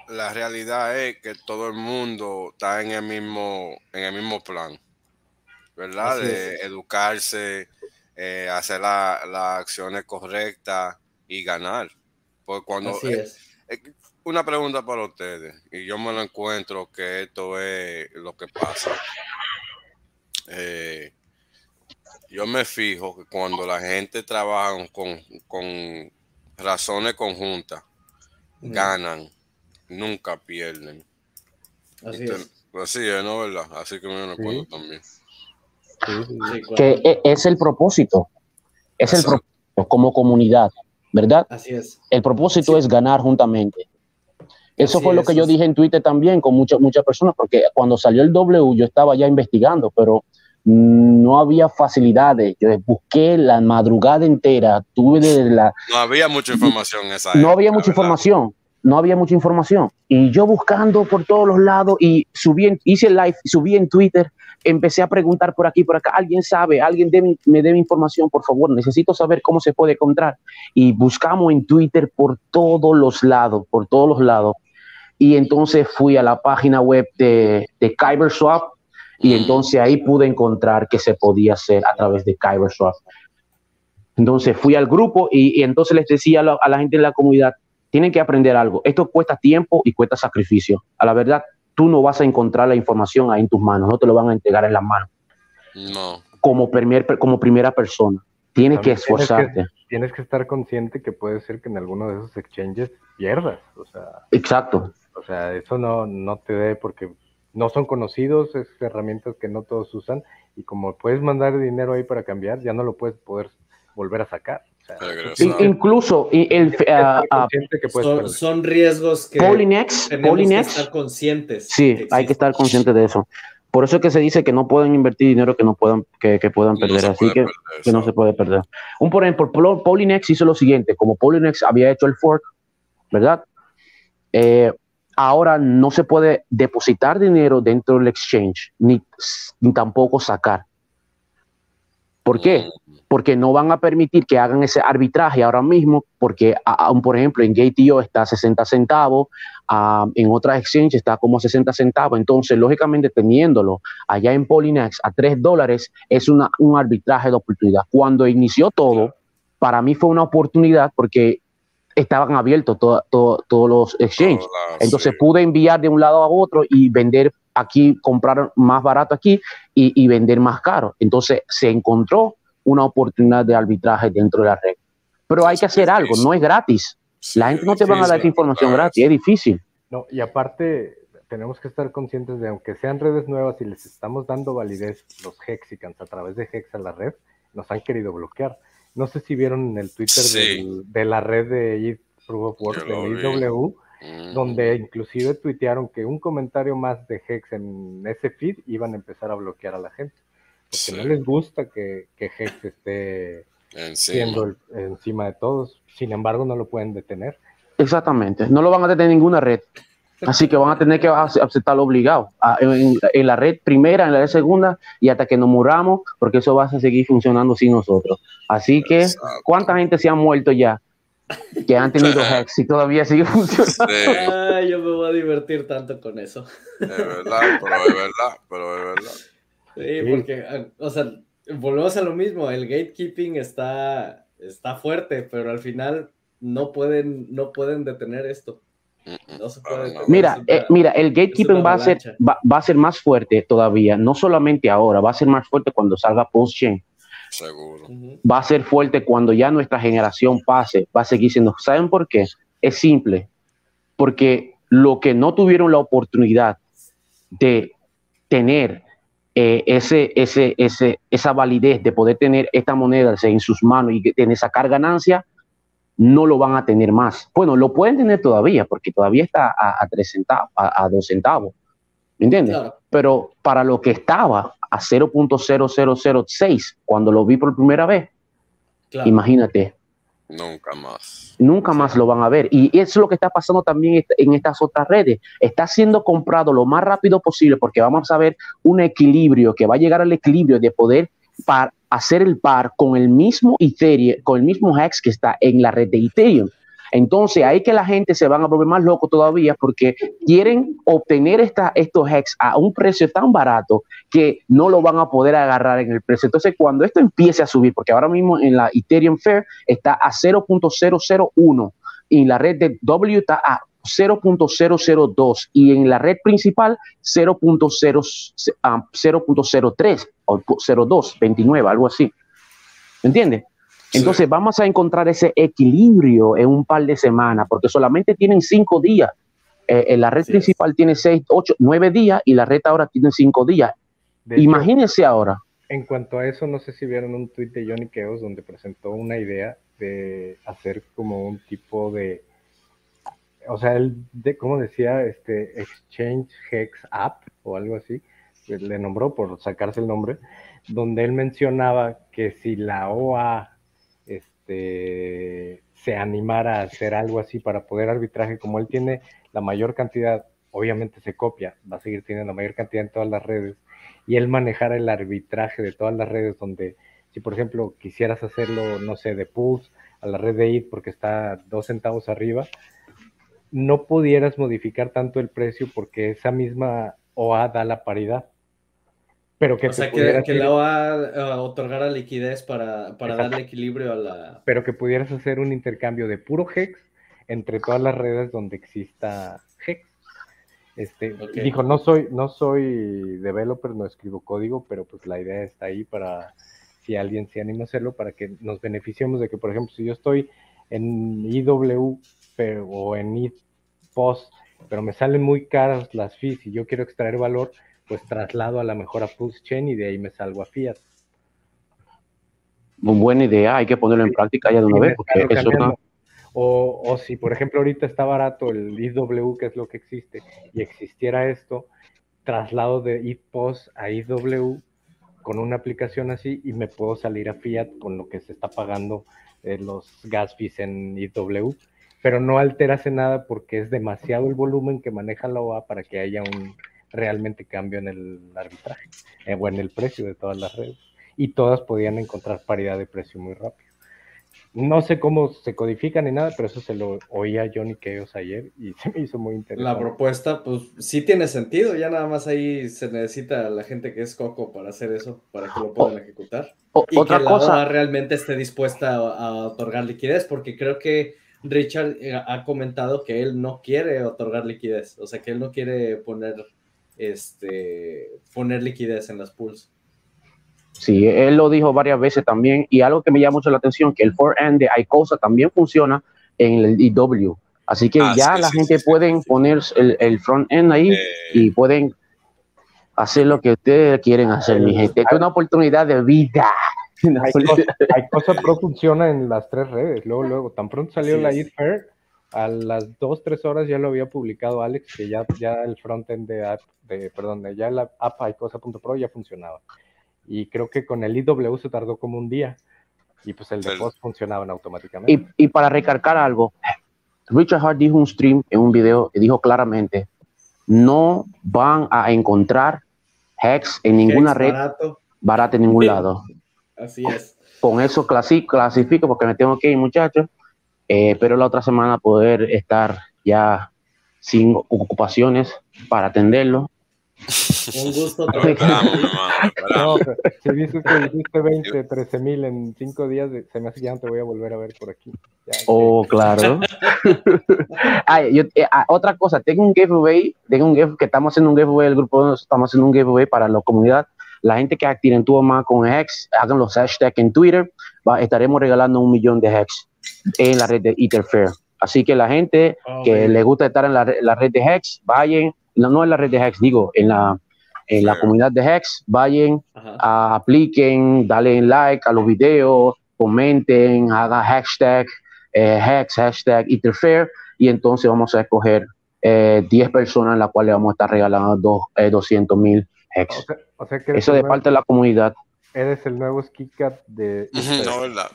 S3: la realidad es que todo el mundo está en el mismo, en el mismo plan, ¿verdad?
S1: Así
S3: de educarse, eh, hacer la- las acciones correctas y ganar. Porque cuando
S1: Así
S3: eh,
S1: es.
S3: eh, una pregunta para ustedes, y yo me lo encuentro que esto es lo que pasa. Eh, yo me fijo que cuando la gente trabaja con, con razones conjuntas, ganan, nunca pierden.
S1: Así
S3: Inter-
S1: es.
S3: Así es, ¿no? ¿Verdad? Así que me lo
S2: Sí.
S3: cuento también.
S2: Sí,
S1: claro.
S4: Que e- es el propósito. Es el propósito como comunidad, ¿verdad?
S1: Así es.
S4: El propósito
S1: Sí.
S4: es ganar juntamente. Eso
S1: Así
S4: fue lo
S1: es,
S4: que yo dije en Twitter también con muchas muchas personas, porque cuando salió el W yo estaba ya investigando, pero no había facilidades. Yo busqué la madrugada entera, tuve desde la,
S3: No había mucha información esa
S4: no había mucha
S3: ¿verdad?
S4: información, no había mucha información. Y yo buscando por todos los lados y subí, en- hice el live, subí en Twitter, empecé a preguntar por aquí, por acá, alguien sabe, alguien debe- me debe información, por favor, necesito saber cómo se puede encontrar. Y buscamos en Twitter por todos los lados, por todos los lados. Y entonces fui a la página web de, de Kyberswap y
S3: Mm.
S4: entonces ahí pude encontrar que se podía hacer a través de Kyberswap. Entonces fui al grupo y, y entonces les decía a la, a la gente de la comunidad, tienen que aprender algo. Esto cuesta tiempo y cuesta sacrificio. A la verdad, tú no vas a encontrar la información ahí en tus manos, no te lo van a entregar en las manos
S3: No.
S4: como, primer, como primera persona. Tienes que
S2: También tienes que-
S4: esforzarte.
S2: Tienes que estar consciente que puede ser que en alguno de esos exchanges pierdas. O sea,
S4: Exacto.
S2: o sea eso no, no te dé porque no son conocidos, es herramientas que no todos usan. Y como puedes mandar dinero ahí para cambiar, ya no lo puedes poder volver a sacar.
S4: Incluso el,
S2: que
S4: ah, ah,
S1: Son, riesgos que
S4: Polinex,
S1: tenemos que estar conscientes.
S4: Sí, hay que estar consciente de eso. Por eso es que se dice que no pueden invertir dinero que no puedan, que, que puedan perder. Así que,
S3: perder,
S4: que no se puede perder. Un por ejemplo, Pol- Polinex hizo lo siguiente: como Polinex había hecho el fork, ¿verdad? Eh, ahora no se puede depositar dinero dentro del exchange, ni, ni tampoco sacar. ¿Por qué? Porque no van a permitir que hagan ese arbitraje ahora mismo, porque aún, por ejemplo en GTO está a 60 centavos, en otras exchanges está como a 60 centavos, entonces lógicamente teniéndolo allá en Polinex a 3 dólares es una, un arbitraje de oportunidad. Cuando inició todo, para mí fue una oportunidad porque estaban abiertos to- to- todos los exchanges.
S3: Hola,
S4: Entonces
S3: sí.
S4: pude enviar de un lado a otro y vender aquí, comprar más barato aquí y, y vender más caro. Entonces se encontró una oportunidad de arbitraje dentro de la red. Pero hay que hacer algo, no es gratis. La gente no te
S3: es
S4: van a dar esta información gratis, es difícil.
S2: No, y aparte, tenemos que estar conscientes de, aunque sean redes nuevas y les estamos dando validez los Hexicans a través de Hex a la red, nos han querido bloquear. No sé si vieron en el Twitter
S3: Sí.
S2: del- de la red de Proof of Work. IW,
S3: Mm.
S2: donde inclusive tuitearon que un comentario más de Hex en ese feed iban a empezar a bloquear a la gente. Porque
S3: Sí.
S2: no les gusta que, que Hex esté
S3: Encima.
S2: siendo el- encima de todos. Sin embargo, no lo pueden detener.
S4: Exactamente, no lo van a tener en ninguna red. Así que van a tener que aceptarlo obligado en, la red primera, en la red segunda y hasta que nos muramos, porque eso va a seguir funcionando sin nosotros. Así que, ¿cuánta gente se ha muerto ya? Que han tenido (laughs) hacks y todavía sigue funcionando.
S1: yo me voy a divertir tanto con eso.
S3: Es verdad, pero es verdad, pero es verdad.
S1: Sí, porque, o sea, volvemos a lo mismo, el gatekeeping está, está fuerte, pero al final no pueden, no pueden detener esto. No se puede
S4: mira, eh, mira, el gatekeeping va a, ser, va, a ser más fuerte todavía, no solamente ahora, va a ser más fuerte cuando salga post-chain.
S3: Seguro.
S4: Va a ser fuerte cuando ya nuestra generación pase, va a seguir siendo. ¿Saben por qué? Es simple. Porque lo que no tuvieron la oportunidad de tener eh, ese, ese, ese, esa validez de poder tener esta moneda en sus manos y tener sacar ganancia, no lo van a tener más. Bueno, lo pueden tener todavía porque todavía está a, tres centavos, a, dos centavos. ¿Me entiendes? Pero para lo que estaba a 0.0006 cuando lo vi por primera vez, imagínate.
S3: Nunca más.
S4: Nunca más lo van a ver. Y eso es lo que está pasando también en estas otras redes. Está siendo comprado lo más rápido posible porque vamos a ver un equilibrio que va a llegar al equilibrio de poder para hacer el par con el mismo Ethereum, con el mismo Hex que está en la red de Ethereum. Entonces, ahí que la gente se van a volver más loco todavía porque quieren obtener esta, estos hex a un precio tan barato que no lo van a poder agarrar en el precio. Entonces, cuando esto empiece a subir, porque ahora mismo en la Ethereum Fair está a 0.001 y la red de W está a 0.002 y en la red principal 0.03 ah, o 02, 29, algo así. ¿Me entiendes? Entonces vamos a encontrar ese equilibrio en un par de semanas, porque solamente tienen cinco días. Eh, en la red principal tiene seis, ocho, nueve días y la red ahora tiene cinco días. Imagínense ahora.
S2: En cuanto a eso, no sé si vieron un tweet de Johnny Keos donde presentó una idea de hacer como un tipo de o sea, él, de, ¿cómo decía? Este Exchange Hex App o algo así, le nombró por sacarse el nombre, donde él mencionaba que si la OA este, se animara a hacer algo así para poder arbitraje, como él tiene la mayor cantidad, obviamente se copia, va a seguir teniendo la mayor cantidad en todas las redes, y él manejara el arbitraje de todas las redes donde, si por ejemplo quisieras hacerlo, no sé, de Pulse a la red de IT porque está dos centavos arriba, no pudieras modificar tanto el precio porque esa misma OA da la paridad.
S1: Pero que o sea, que, la OA uh, eh, otorgara liquidez para, darle equilibrio a la...
S2: Pero que pudieras hacer un intercambio de puro HEX entre todas las redes donde exista HEX. Este, Dijo, no soy, no soy developer, no escribo código, pero pues la idea está ahí para si alguien se anima a hacerlo, para que nos beneficiemos de que, por ejemplo, si yo estoy en IW pero, o en post, pero me salen muy caras las fees y yo quiero extraer valor, pues traslado a la mejor a Pulse Chain y de ahí me salgo a Fiat.
S4: Muy buena idea, hay que ponerlo en práctica ya de una vez, porque eso
S2: o, o, si, por ejemplo, ahorita está barato el IW, que es lo que existe, y existiera esto, traslado de IPOS a IW con una aplicación así y me puedo salir a Fiat con lo que se está pagando eh, los gas fees en IW pero no alterase nada porque es demasiado el volumen que maneja la OA para que haya un realmente cambio en el arbitraje eh, o en el precio de todas las redes. Y todas podían encontrar paridad de precio muy rápido. No sé cómo se codifica ni nada, pero eso se lo oía a Johnny Keos ayer y (laughs) se me hizo muy interesante.
S1: La propuesta, pues sí tiene sentido, ya nada más ahí se necesita la gente que es coco para hacer eso, para que lo puedan ejecutar. y otra que la cosa. realmente esté dispuesta a otorgar liquidez, porque creo que Richard eh, ha comentado que él no quiere otorgar liquidez, o sea que él no quiere poner, este, poner liquidez en las pools.
S4: Sí, él lo dijo varias veces también, y algo que me llama mucho la atención, que el for-end de iCosa también funciona en el IW. Así que ah, ya la gente puede poner el, front-end ahí eh. y pueden hacer lo que ustedes quieren hacer, mi gente. Es una oportunidad de vida.
S2: hay, cosa, Pro funciona en las tres redes. Luego, luego, tan pronto salió la Fair, a las dos, tres horas ya lo había publicado Alex, que ya, ya el frontend de, app, de, perdón, ya la app iCosa.pro ya funcionaba. Y creo que con el IW se tardó como un día. Y pues el de post funcionaban automáticamente.
S4: Y, y para recargar algo, Richard Hart dijo un stream en un video y dijo claramente, no van a encontrar Hex en ninguna
S1: Hex
S4: red
S1: barato.
S4: barata en ningún lado. (laughs)
S1: Así es.
S4: Con eso clasi- clasifico porque me tengo que ir, muchachos. Eh, espero la otra semana poder estar ya sin ocupaciones para atenderlo. (laughs)
S1: Un gusto.
S3: Esperamos, hermano,
S2: No, si dices que dijiste 20, 13 mil en 5 días, de- se me hace que ya no te voy a volver a ver por aquí. Ya,
S4: Oh, claro. (laughs) Ay, yo- eh, ah, otra cosa, tengo un giveaway, tengo un giveaway que estamos haciendo un giveaway, el grupo estamos haciendo un giveaway para la comunidad. La gente que actúe más con Hex, hagan los hashtags en Twitter, va- estaremos regalando un millón de Hex en la red de Etherfair. Así que la gente que le gusta estar en la, la red de Hex, vayan, no, no en la red de Hex, digo, en la, en la comunidad de Hex, vayan, a- apliquen, dale like a los videos, comenten, hagan hashtag, eh, hex, hashtag Etherfair, y entonces vamos a escoger eh, 10 personas, en las cuales vamos a estar regalando dos, eh, 200 mil
S2: O
S4: hex.
S2: sea, o sea que eres
S4: Eso de parte de la comunidad.
S2: Eres el nuevo Skicat de...
S3: No, ¿verdad?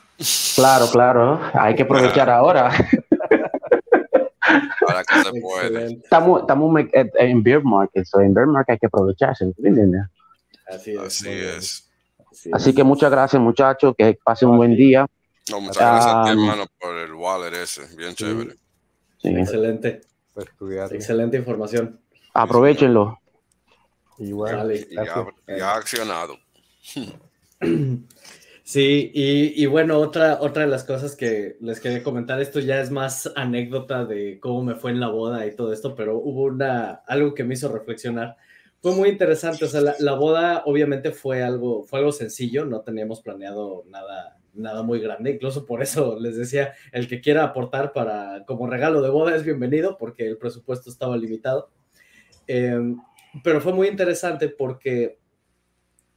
S4: Claro, claro, hay que aprovechar ahora.
S3: Para que se puede.
S4: Estamos, estamos en bear market, so en bear market hay que aprovecharse, ¿entiendes?
S1: Así es.
S3: Así es.
S1: Así
S4: Así
S1: es.
S4: que muchas gracias muchachos, que pasen un buen día.
S3: No, muchas gracias a ti,
S4: Ah,
S3: hermano, por el wallet ese. Bien chévere.
S4: Sí.
S1: Excelente.
S2: estudiar.
S1: Excelente información.
S4: Aprovechenlo.
S2: Igual,
S1: Vale.
S3: Y ya,
S2: gracias.
S3: ya accionado. (laughs) (clears throat)
S1: Sí, y, y bueno, otra, otra de las cosas que les quería comentar, esto ya es más anécdota de cómo me fue en la boda y todo esto, pero hubo una, algo que me hizo reflexionar. Fue muy interesante, o sea, la, la boda obviamente fue algo, fue algo sencillo, no teníamos planeado nada, nada muy grande, incluso por eso les decía, el que quiera aportar para como regalo de boda es bienvenido, porque el presupuesto estaba limitado. Eh, pero fue muy interesante porque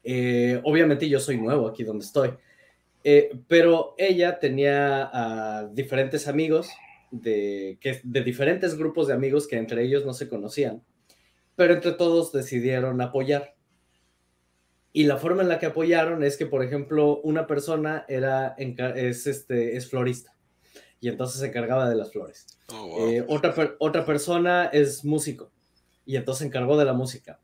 S1: eh, obviamente yo soy nuevo aquí donde estoy, eh, pero ella tenía a diferentes amigos de, que, de diferentes grupos de amigos que entre ellos no se conocían, pero entre todos decidieron apoyar. Y la forma en la que apoyaron es que, por ejemplo, una persona era es, este, es florista y entonces se encargaba de las flores.
S3: Oh, wow.
S1: Eh, otra persona es músico y entonces se encargó de la música.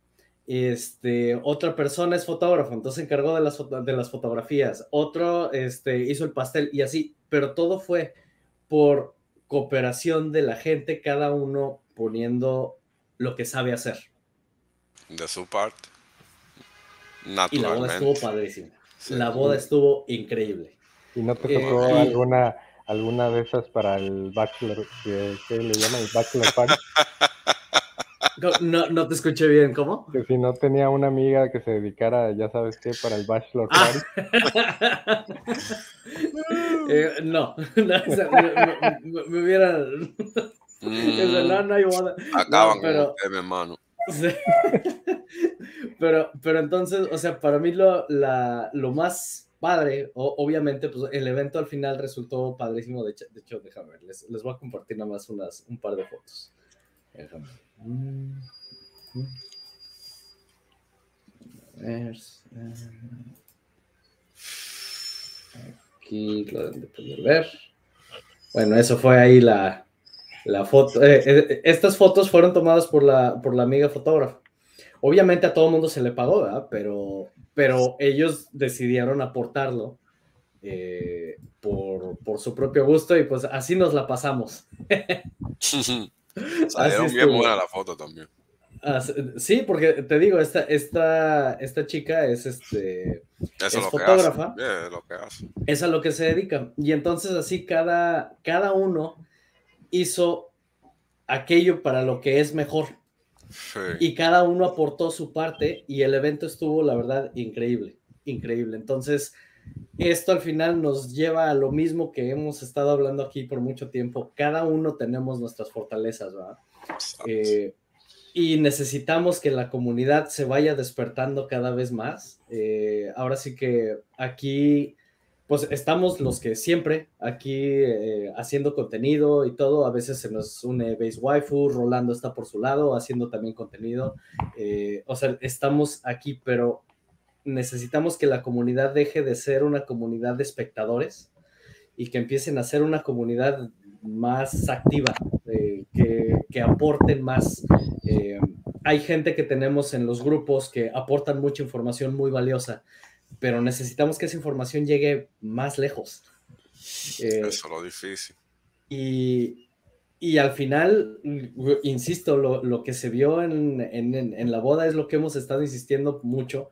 S1: Este, otra persona es fotógrafo, entonces se encargó de las, de las fotografías. Otro este, hizo el pastel y así, pero todo fue por cooperación de la gente, cada uno poniendo lo que sabe hacer.
S3: de su parte.
S1: Y la boda
S3: Naturalmente.
S1: estuvo padrísima.
S3: Sí.
S1: La boda estuvo increíble.
S2: ¿Y no te
S1: Eh,
S2: tocó
S1: y-
S2: alguna, alguna de esas para el bachelor, que, que le llaman el bachelor party? (laughs)
S1: No, no te escuché bien, ¿cómo?
S2: Que si no tenía una amiga que se dedicara, ya sabes qué, para el bachelor
S1: Ah. (laughs) Eh, no, no, o sea, me, me- me hubiera.
S3: Mm, (laughs)
S1: o sea, no, no hay boda.
S3: acaban
S1: No, pero-
S3: con hermano. (laughs)
S1: Sí. pero, pero entonces, o sea, para mí lo, la, lo más padre, o- obviamente, pues el evento al final resultó padrísimo. De hecho, de hecho déjame ver, les, les voy a compartir nada más unas, un par de fotos. Déjame. Ver, Aquí lo deben de poder ver. Bueno, eso fue ahí la, la foto. eh, eh, estas fotos fueron tomadas por la, por la amiga fotógrafa. Obviamente a todo mundo se le pagó, ¿verdad? Pero, pero ellos decidieron aportarlo eh, por, por su propio gusto y pues así nos la pasamos. (laughs) (laughs)
S3: Salieron bien buena la foto también.
S1: Ah, sí, porque te digo, esta, esta, esta chica es este,
S3: Eso
S1: Es
S3: lo
S1: fotógrafa.
S3: que hace. Yeah, es lo que hace.
S1: es a lo que se dedica. Y entonces así cada, cada uno hizo aquello para lo que es mejor.
S3: Sí.
S1: Y cada uno aportó su parte y el evento estuvo, la verdad, increíble, increíble. Entonces, esto al final nos lleva a lo mismo que hemos estado hablando aquí por mucho tiempo. Cada uno tenemos nuestras fortalezas, ¿verdad? Eh, y necesitamos que la comunidad se vaya despertando cada vez más. Eh, ahora sí que aquí, pues estamos los que siempre aquí eh, haciendo contenido y todo. A veces se nos une Base Waifu, Rolando está por su lado haciendo también contenido. Eh, o sea, estamos aquí, pero necesitamos que la comunidad deje de ser una comunidad de espectadores y que empiecen a ser una comunidad más activa, eh, que, que, aporten más. Eh, hay gente que tenemos en los grupos que aportan mucha información muy valiosa, pero necesitamos que esa información llegue más lejos.
S3: Eh, Eso es lo difícil.
S1: Y, y al final, insisto, lo, lo que se vio en, en, en, la boda es lo que hemos estado insistiendo mucho.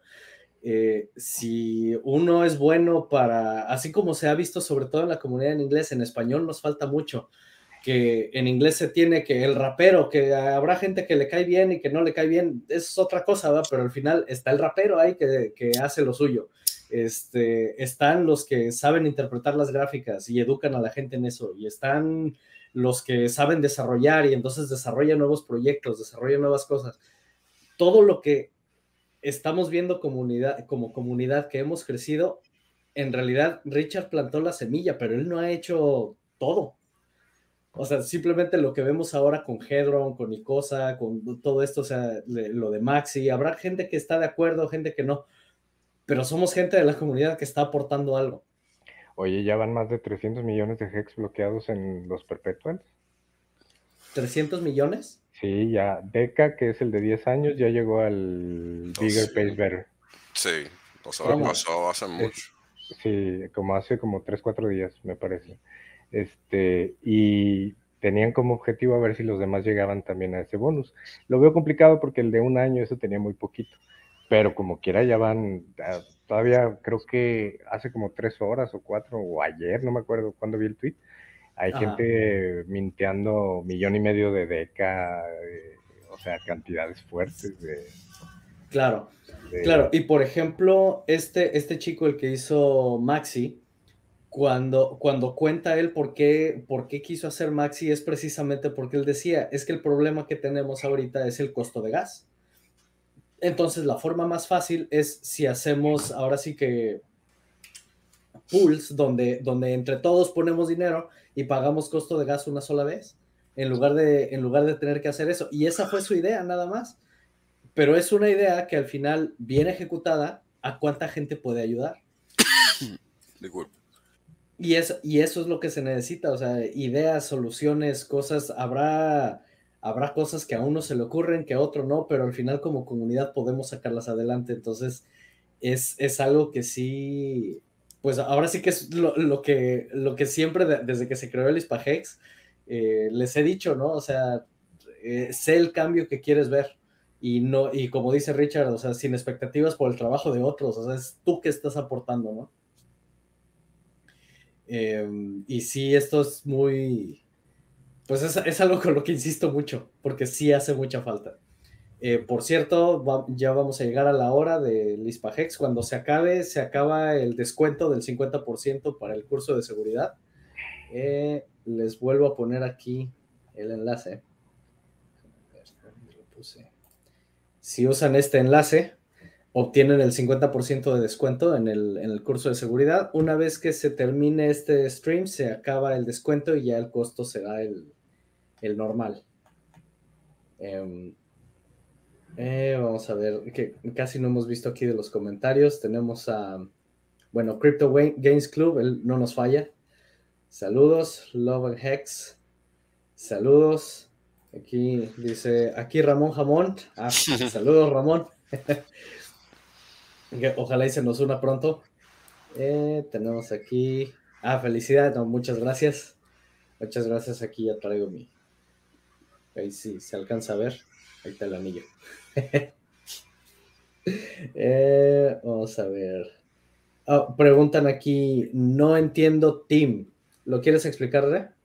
S1: Eh, si uno es bueno para, así como se ha visto sobre todo en la comunidad en inglés, en español nos falta mucho, que en inglés se tiene que el rapero, que habrá gente que le cae bien y que no le cae bien, es otra cosa, ¿va? pero al final está el rapero ahí que, que hace lo suyo. Este, están los que saben interpretar las gráficas y educan a la gente en eso, y están los que saben desarrollar y entonces desarrollan nuevos proyectos, desarrollan nuevas cosas. Todo lo que estamos viendo comunidad, como comunidad que hemos crecido, en realidad Richard plantó la semilla, pero él no ha hecho todo. O sea, simplemente lo que vemos ahora con Hedron, con Icosa, con todo esto, o sea, lo de Maxi, habrá gente que está de acuerdo, gente que no, pero somos gente de la comunidad que está aportando algo.
S2: Oye, ya van más de 300 millones de hex bloqueados en los perpetuals.
S1: ¿300 millones?
S2: Sí, ya. Deca, que es el de 10 años, ya llegó al Bigger Pace Better.
S3: Sí, pues ahora pasó hace mucho.
S2: Sí, como hace como 3, 4 días, me parece. Este, y tenían como objetivo a ver si los demás llegaban también a ese bonus. Lo veo complicado porque el de un año eso tenía muy poquito, pero como quiera ya van todavía creo que hace como tres horas o cuatro, o ayer, no me acuerdo cuándo vi el tweet, hay gente minteando millón y medio de deca, eh, o sea, cantidades fuertes de...
S1: Claro, claro. Y por ejemplo, este, este chico, el que hizo Maxi, cuando, cuando cuenta él por qué, por qué quiso hacer Maxi, es precisamente porque él decía, es que el problema que tenemos ahorita es el costo de gas. Entonces, la forma más fácil es si hacemos ahora sí que pools donde, donde entre todos ponemos dinero y pagamos costo de gas una sola vez, en lugar, de, en lugar de tener que hacer eso. Y esa fue su idea, nada más. Pero es una idea que al final, bien ejecutada, ¿a cuánta gente puede ayudar? (coughs) Y, es, y eso es lo que se necesita, o sea, ideas, soluciones, cosas, habrá habrá cosas que a uno se le ocurren, que a otro no, pero al final como comunidad podemos sacarlas adelante. Entonces, es, es algo que sí, pues ahora sí que es lo, que, lo que siempre desde que se creó el ISPAGEX eh, les he dicho, ¿no? O sea, eh, sé el cambio que quieres ver y no, y como dice Richard, o sea, sin expectativas por el trabajo de otros, o sea, es tú que estás aportando, ¿no? Em, y sí, esto es muy, pues es, algo con lo que insisto mucho, porque sí hace mucha falta. Eh, por cierto, ya vamos a llegar a la hora de Lispajex. Cuando se acabe, se acaba el descuento del 50% para el curso de seguridad. Eh, les vuelvo a poner aquí el enlace. Si usan este enlace, obtienen el 50% de descuento en el, curso de seguridad. Una vez que se termine este stream, se acaba el descuento y ya el costo será el, el normal. Em, eh, vamos a ver, que casi no hemos visto aquí de los comentarios. Tenemos a, bueno, Crypto Games Club, él no nos falla. Saludos, Love and Hex. Saludos. Aquí dice, aquí Ramón Jamón. Ah, (laughs) saludos, Ramón. Ojalá y se nos una pronto. Eh, tenemos aquí. Ah, felicidades, muchas gracias. Muchas gracias. Aquí ya traigo mi, Ahí sí se alcanza a ver. Ahí está el anillo. (laughs) Eh, vamos a ver. Ah, preguntan aquí, no entiendo Team. ¿Lo quieres explicar,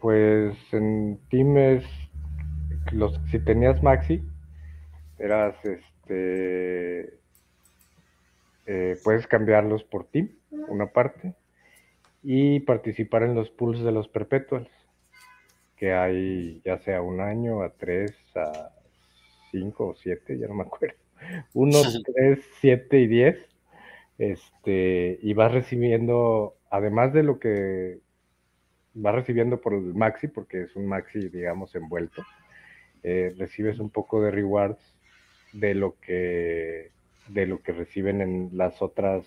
S2: Pues en Team es los, si tenías Maxi, eras este eh, puedes cambiarlos por Team, una parte, y participar en los pools de los perpetuals que hay ya sea un año, a tres, a cinco o siete, ya no me acuerdo. (laughs) Uno, (laughs) tres, siete y diez. Este, y vas recibiendo, además de lo que vas recibiendo por el maxi, porque es un maxi, digamos, envuelto, eh, recibes un poco de rewards de lo que de lo que reciben en las otras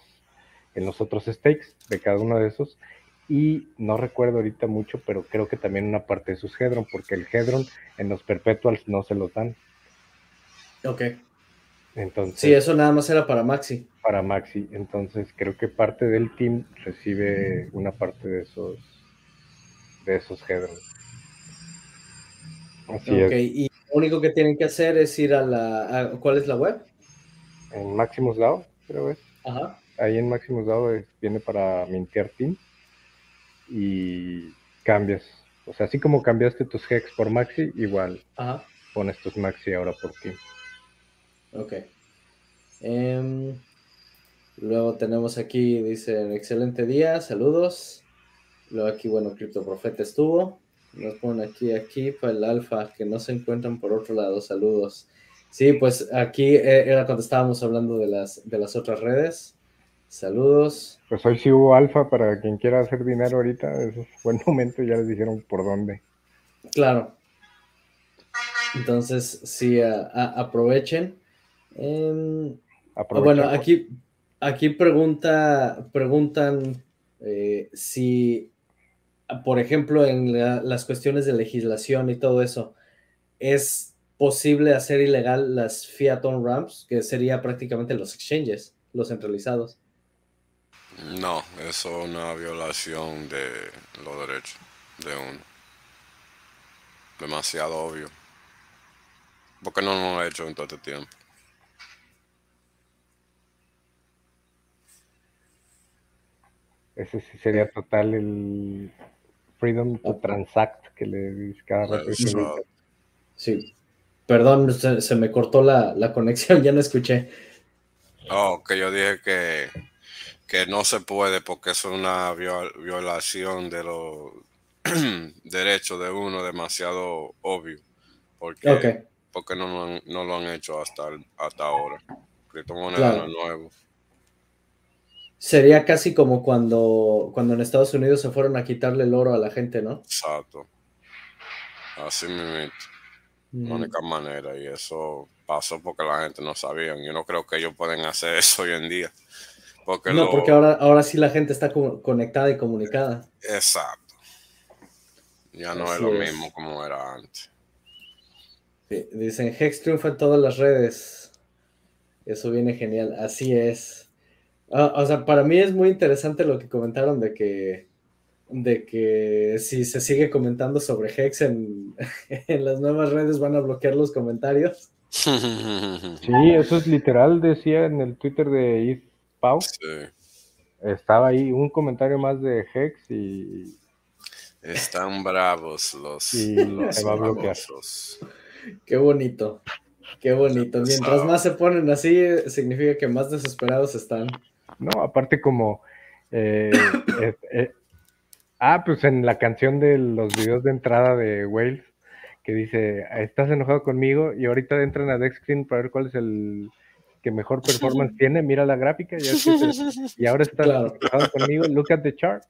S2: en los otros stakes de cada uno de esos y no recuerdo ahorita mucho, pero creo que también una parte de sus Hedron, porque el Hedron en los Perpetuals no se los dan.
S1: Ok.
S2: Entonces,
S1: Sí, eso nada más era para Maxi.
S2: para Maxi. Entonces creo que parte del team recibe una parte de esos de esos Hedron. Así es.
S1: y lo único que tienen que hacer es ir a la... a- ¿Cuál es la web?
S2: En Maximus DAO, creo es.
S1: Ajá.
S2: Ahí en Maximus DAO es- viene para mintear team y cambias. O sea, así como cambiaste tus Hex por Maxi, igual
S1: Ajá.
S2: pones tus Maxi ahora por team.
S1: Ok. Em, luego tenemos aquí, dice, excelente día, saludos. Luego aquí, bueno, Crypto Profeta estuvo. Nos ponen aquí, aquí para el alfa, que no se encuentran por otro lado, saludos. Sí, pues aquí eh, era cuando estábamos hablando de las, de las otras redes. Saludos.
S2: Pues hoy sí hubo alfa para quien quiera hacer dinero ahorita. Es un buen momento, ya les dijeron por dónde.
S1: Claro. Entonces, sí, a- a- aprovechen. Em, Ah, Bueno,
S2: Aprovechamos.
S1: aquí, aquí pregunta, preguntan eh, si, por ejemplo, en la- las cuestiones de legislación y todo eso, ¿es posible hacer ilegal las fiat on ramps, que sería prácticamente los exchanges, los centralizados?
S3: No, eso es una violación de los derechos de uno. Demasiado obvio. ¿Por qué no lo han hecho en todo este tiempo?
S2: Ese sí sería total el freedom to transact que le dice cada rato.
S1: Sí. Perdón, se, se me cortó la, la conexión, (laughs) ya no escuché.
S3: Oh, que yo dije que, que no se puede porque es una viol- violación de los (clears throat) derechos de uno demasiado obvio. Porque,
S1: Ok,
S3: porque no, lo han, no lo han hecho hasta, hasta ahora. Criptomoneda
S1: Claro.
S3: nuevo.
S1: sería casi como cuando, cuando en Estados Unidos se fueron a quitarle el oro a la gente, ¿no?
S3: Exacto. Así mismo.
S1: Mm.
S3: La única manera. Y eso pasó porque la gente no sabía. Yo no creo que ellos pueden hacer (laughs) eso hoy en día. Porque
S1: No,
S3: lo-
S1: porque ahora, ahora sí la gente está co- conectada y comunicada.
S3: Exacto. Ya no es lo
S1: es.
S3: mismo como era antes.
S1: Sí, dicen, Hex triunfa en todas las redes. Eso viene genial, así es. Ah, o sea, para mí es muy interesante lo que comentaron de que, de que si se sigue comentando sobre Hex en, (laughs) en las nuevas redes van a bloquear los comentarios. (laughs)
S2: Sí, eso es literal, decía en el Twitter de Pau.
S3: Sí.
S2: Estaba ahí un comentario más de Hex y
S3: Están bravos los,
S2: Y
S3: los
S2: va a bloquear.
S1: Qué bonito, qué bonito. Mientras más se ponen así, significa que más desesperados están.
S2: No, aparte como... eh, (coughs) eh, eh, ah, pues en la canción de los videos de entrada de Wales, que dice, estás enojado conmigo y ahorita entran a Dexscreen para ver cuál es el que mejor performance tiene, mira la gráfica y, es que te- (laughs) y ahora
S1: Claro.
S2: enojado conmigo, look at the chart.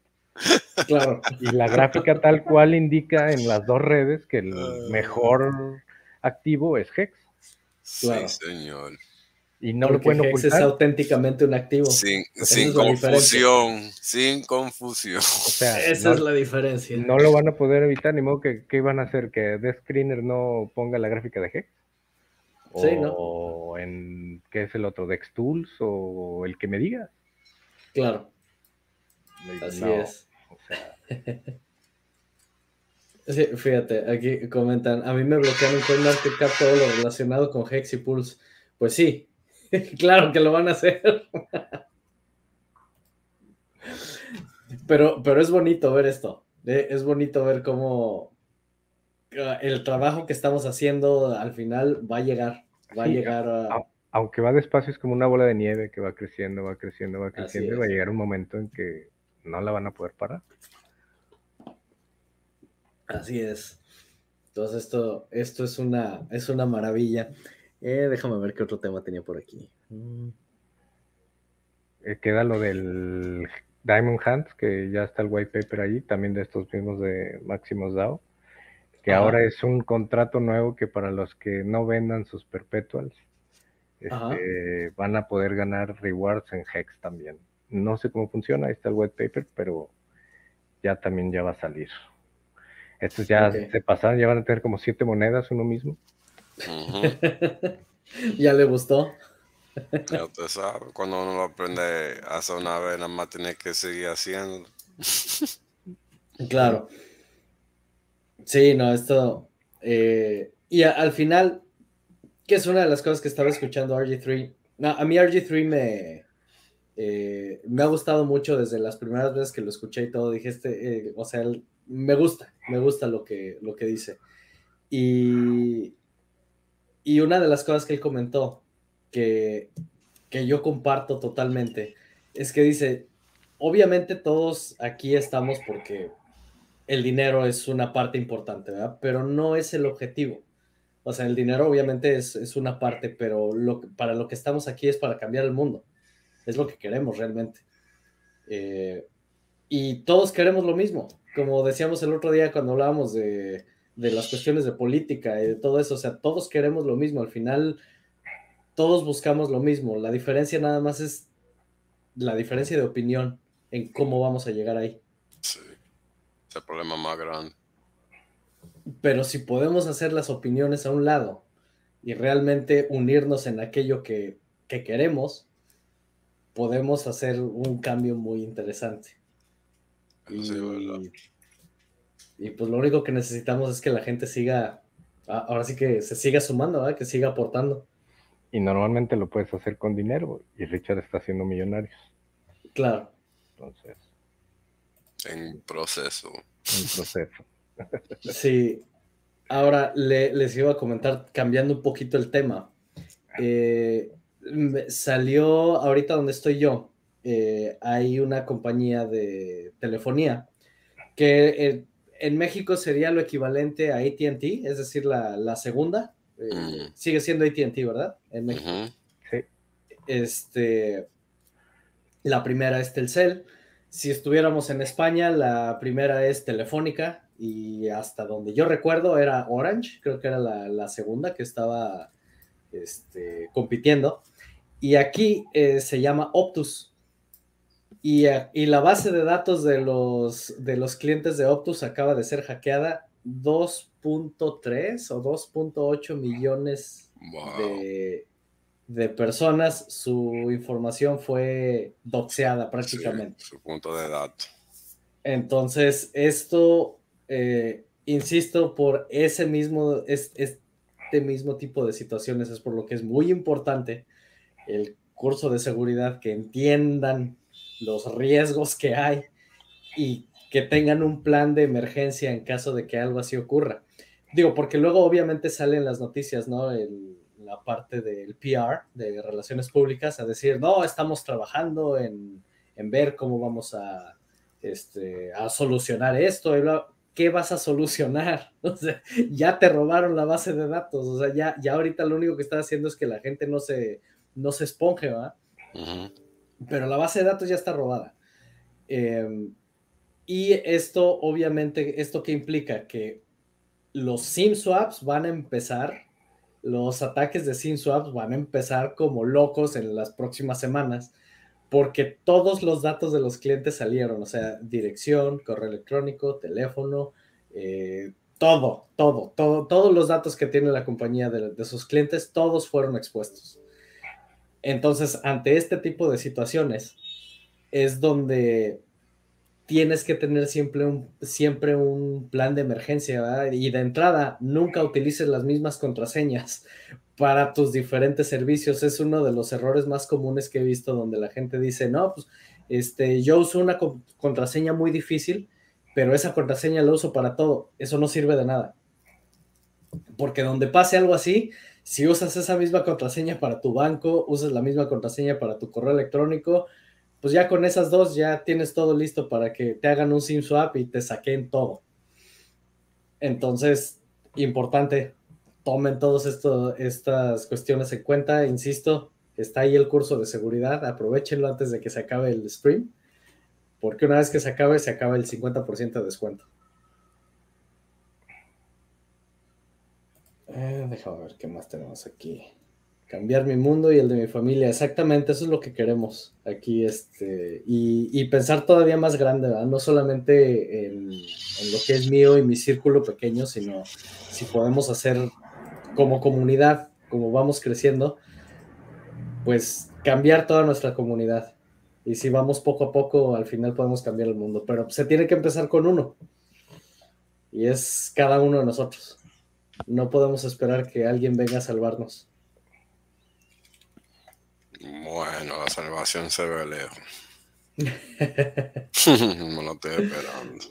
S1: Claro,
S2: Y la gráfica tal cual indica en las dos redes que el
S3: Ah.
S2: mejor activo es Hex.
S1: Claro.
S3: Sí, señor.
S2: Y no lo
S1: porque
S2: pueden
S1: Hex es
S2: ocultar.
S1: auténticamente un activo.
S3: Sin, confusión. Sin confusión.
S2: O sea,
S1: Esa
S2: no,
S1: es la diferencia.
S2: no lo van a poder evitar, ni modo que ¿qué van a hacer? ¿Que Death Screener no ponga la gráfica de Hex?
S1: Sí,
S2: o en ¿qué es el otro? ¿Dex Tools? o el que me diga.
S1: Claro, así es.
S2: o sea, (laughs)
S1: Sí, fíjate, aquí comentan, a mí me bloquearon con CoinMarketCap todo lo relacionado con Hex y Pulse. Pues sí, (laughs) claro que lo van a hacer. (laughs) Pero, pero es bonito ver esto. eh, Es bonito ver cómo ah, el trabajo que estamos haciendo al final va a llegar. Va a llegar a...
S2: aunque va despacio, es como una bola de nieve que va creciendo, va creciendo, va creciendo, y va a llegar un momento en que no la van a poder parar.
S1: Así es. Entonces esto, esto es una, es una maravilla. Eh, déjame ver qué otro tema tenía por aquí. Mm.
S2: Eh, queda lo del Diamond Hands, que ya está el white paper ahí, también de estos mismos de Maximus DAO, que
S1: Ajá.
S2: ahora es un contrato nuevo que para los que no vendan sus perpetuals este, van a poder ganar rewards en Hex también. No sé cómo funciona, ahí está el white paper, pero ya también ya va a salir. Estos ya se pasaron, ya van a tener como siete monedas uno mismo. (laughs)
S1: ya le gustó.
S3: Ya usted sabe, cuando uno lo aprende a hacer una vez, nada más tiene que seguir haciendo.
S1: Claro. Sí, no, esto. Eh, y al final, que es una de las cosas que estaba escuchando RG3. No, a mí RG3 me, eh, me ha gustado mucho desde las primeras veces que lo escuché y todo. Dije, este, eh, o sea, me gusta, me gusta lo que, lo que dice. Y, y una de las cosas que él comentó, que, que yo comparto totalmente, es que dice, obviamente todos aquí estamos porque el dinero es una parte importante, ¿verdad? Pero no es el objetivo. O sea, el dinero obviamente es, es una parte, pero lo, para lo que estamos aquí es para cambiar el mundo. Es lo que queremos realmente. Eh, y todos queremos lo mismo. Como decíamos el otro día cuando hablábamos de, de las cuestiones de política y de todo eso, o sea, todos queremos lo mismo. Al final, todos buscamos lo mismo. La diferencia nada más es la diferencia de opinión en cómo vamos a llegar ahí.
S3: Sí, es el problema más grande.
S1: Pero si podemos hacer las opiniones a un lado y realmente unirnos en aquello que, que queremos, podemos hacer un cambio muy interesante. Y, y, pues lo único que necesitamos es que la gente siga, ahora sí que se siga sumando, que siga aportando.
S2: Y normalmente lo puedes hacer con dinero y Richard está haciendo millonarios.
S1: Claro.
S2: Entonces.
S3: En proceso.
S2: En proceso.
S1: Sí. Ahora les iba a comentar, cambiando un poquito el tema. Eh, salió ahorita donde estoy yo. Eh, hay una compañía de telefonía que eh, en México sería lo equivalente a ATT, es decir, la, segunda. Mm. Sigue siendo ATT, ¿verdad? En México. Sí. Este, la primera es Telcel. Si estuviéramos en España, la primera es Telefónica y hasta donde yo recuerdo era Orange, creo que era la, segunda que estaba este, compitiendo. Y aquí eh, se llama Optus. Y, y, la base de datos de los, de los clientes de Optus acaba de ser hackeada 2.3 o 2.8 millones de, de personas, su información fue doxeada prácticamente.
S3: su punto de datos.
S1: Entonces, esto, eh, insisto, por ese mismo, este mismo tipo de situaciones es por lo que es muy importante el curso de seguridad, que entiendan los riesgos que hay y que tengan un plan de emergencia en caso de que algo así ocurra. Digo, porque luego obviamente salen las noticias, ¿no? El, la parte del PR, de relaciones públicas, a decir, no, estamos trabajando en, en ver cómo vamos a, este, a solucionar esto. ¿Qué vas a solucionar? (laughs) O sea, ya te robaron la base de datos. O sea, ya, ya ahorita lo único que está haciendo es que la gente no se, no se esponje, ¿verdad? Pero la base de datos ya está robada. Em, y esto, obviamente, ¿esto qué implica? Que los SIM swaps van a empezar los ataques de SIM swaps van a empezar como locos en las próximas semanas porque todos los datos de los clientes salieron, o sea, dirección, correo electrónico, teléfono, eh, todo, todo, todo, todos los datos que tiene la compañía de, de, sus clientes, todos fueron expuestos. Entonces, ante este tipo de situaciones, es donde tienes que tener siempre un, siempre un plan de emergencia y de entrada nunca utilices las mismas contraseñas (laughs) para tus diferentes servicios. Es uno de los errores más comunes que he visto donde la gente dice, no, pues este, yo uso una contraseña muy difícil, pero esa contraseña la uso para todo. Eso no sirve de nada. Porque donde pase algo así, si usas esa misma contraseña para tu banco, usas la misma contraseña para tu correo electrónico, pues ya con esas dos ya tienes todo listo para que te hagan un SIM swap y te saquen todo. Entonces, importante, tomen todas estas cuestiones en cuenta. Insisto, está ahí el curso de seguridad, aprovechenlo antes de que se acabe el stream, porque una vez que se acabe, se acaba el 50% de descuento. Eh, déjame ver qué más tenemos aquí. Cambiar mi mundo y el de mi familia. Exactamente, eso es lo que queremos aquí, este, y, pensar todavía más grande, no solamente en, lo que es mío y mi círculo pequeño, sino si podemos hacer como comunidad, como vamos creciendo, pues cambiar toda nuestra comunidad. Y si vamos poco a poco, al final podemos cambiar el mundo, pero se tiene que empezar con uno. Y es cada uno de nosotros. No podemos esperar que alguien venga a salvarnos.
S3: Bueno, la salvación se ve lejos. (laughs) (laughs) Me lo estoy esperando.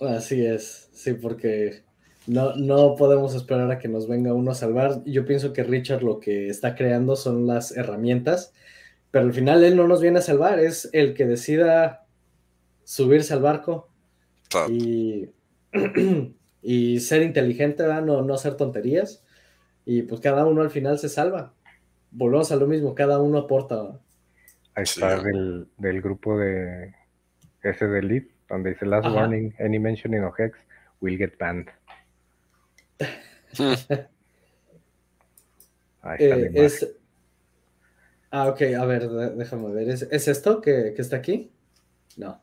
S1: Así es, sí, porque no, no podemos esperar a que nos venga uno a salvar. Yo pienso que Richard lo que está creando son las herramientas, pero al final él no nos viene a salvar, es el que decida subirse al barco y, (clears throat) y, ser inteligente, No, no hacer tonterías. Y pues cada uno al final se salva volvemos a lo mismo, cada uno aporta.
S2: Ahí está del, grupo de ese de Lead, donde dice Last Warning, any mentioning of Hex will get banned. (laughs)
S1: Ahí está eh, es... Ah, ok, a ver, déjame ver. ¿Es, esto que, está aquí? No.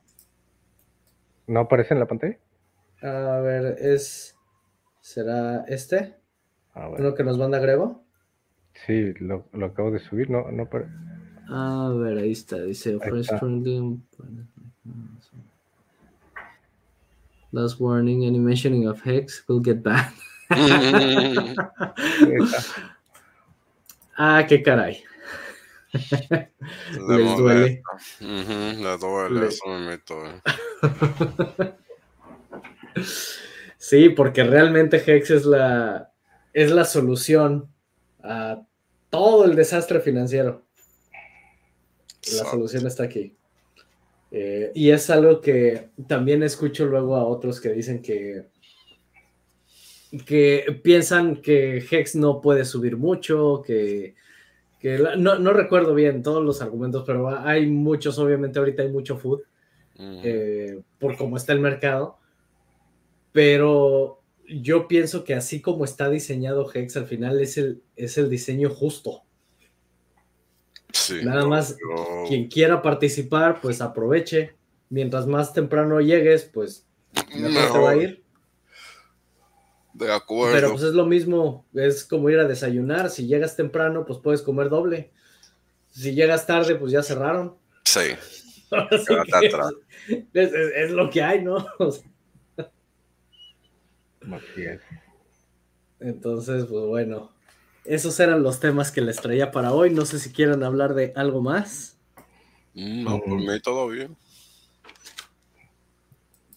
S2: ¿No aparece en la pantalla?
S1: A ver, es. ¿Será este? ¿Uno que nos manda Grego?
S2: Sí, lo, lo acabo de subir, no, no para...
S1: A ver, ahí está, dice Fresh Last warning, any mentioning of Hex will get banned. (laughs) ah, qué caray. Les duele.
S3: Le duele, eso me meto. Eh. (laughs)
S1: sí, porque realmente Hex es la, es la solución a todo el desastre financiero. La solución está aquí. Eh, y es algo que también escucho luego a otros que dicen que, que piensan que Hex no puede subir mucho, que, no, recuerdo bien todos los argumentos, pero hay muchos, obviamente ahorita hay mucho food eh, por cómo está el mercado, pero yo pienso que así como está diseñado Hex, al final es el, es el diseño justo. Nada más, quien quiera participar, pues aproveche. Mientras más temprano llegues, pues mejor te va a ir.
S3: De acuerdo.
S1: Pero pues es lo mismo, es como ir a desayunar. Si llegas temprano, pues puedes comer doble. Si llegas tarde, pues ya cerraron.
S3: Sí. (laughs)
S1: es, es, lo que hay, ¿no? (laughs) Entonces, pues bueno, esos eran los temas que les traía para hoy. No sé si quieren hablar de algo más.
S3: Mm, no, por mí todo bien.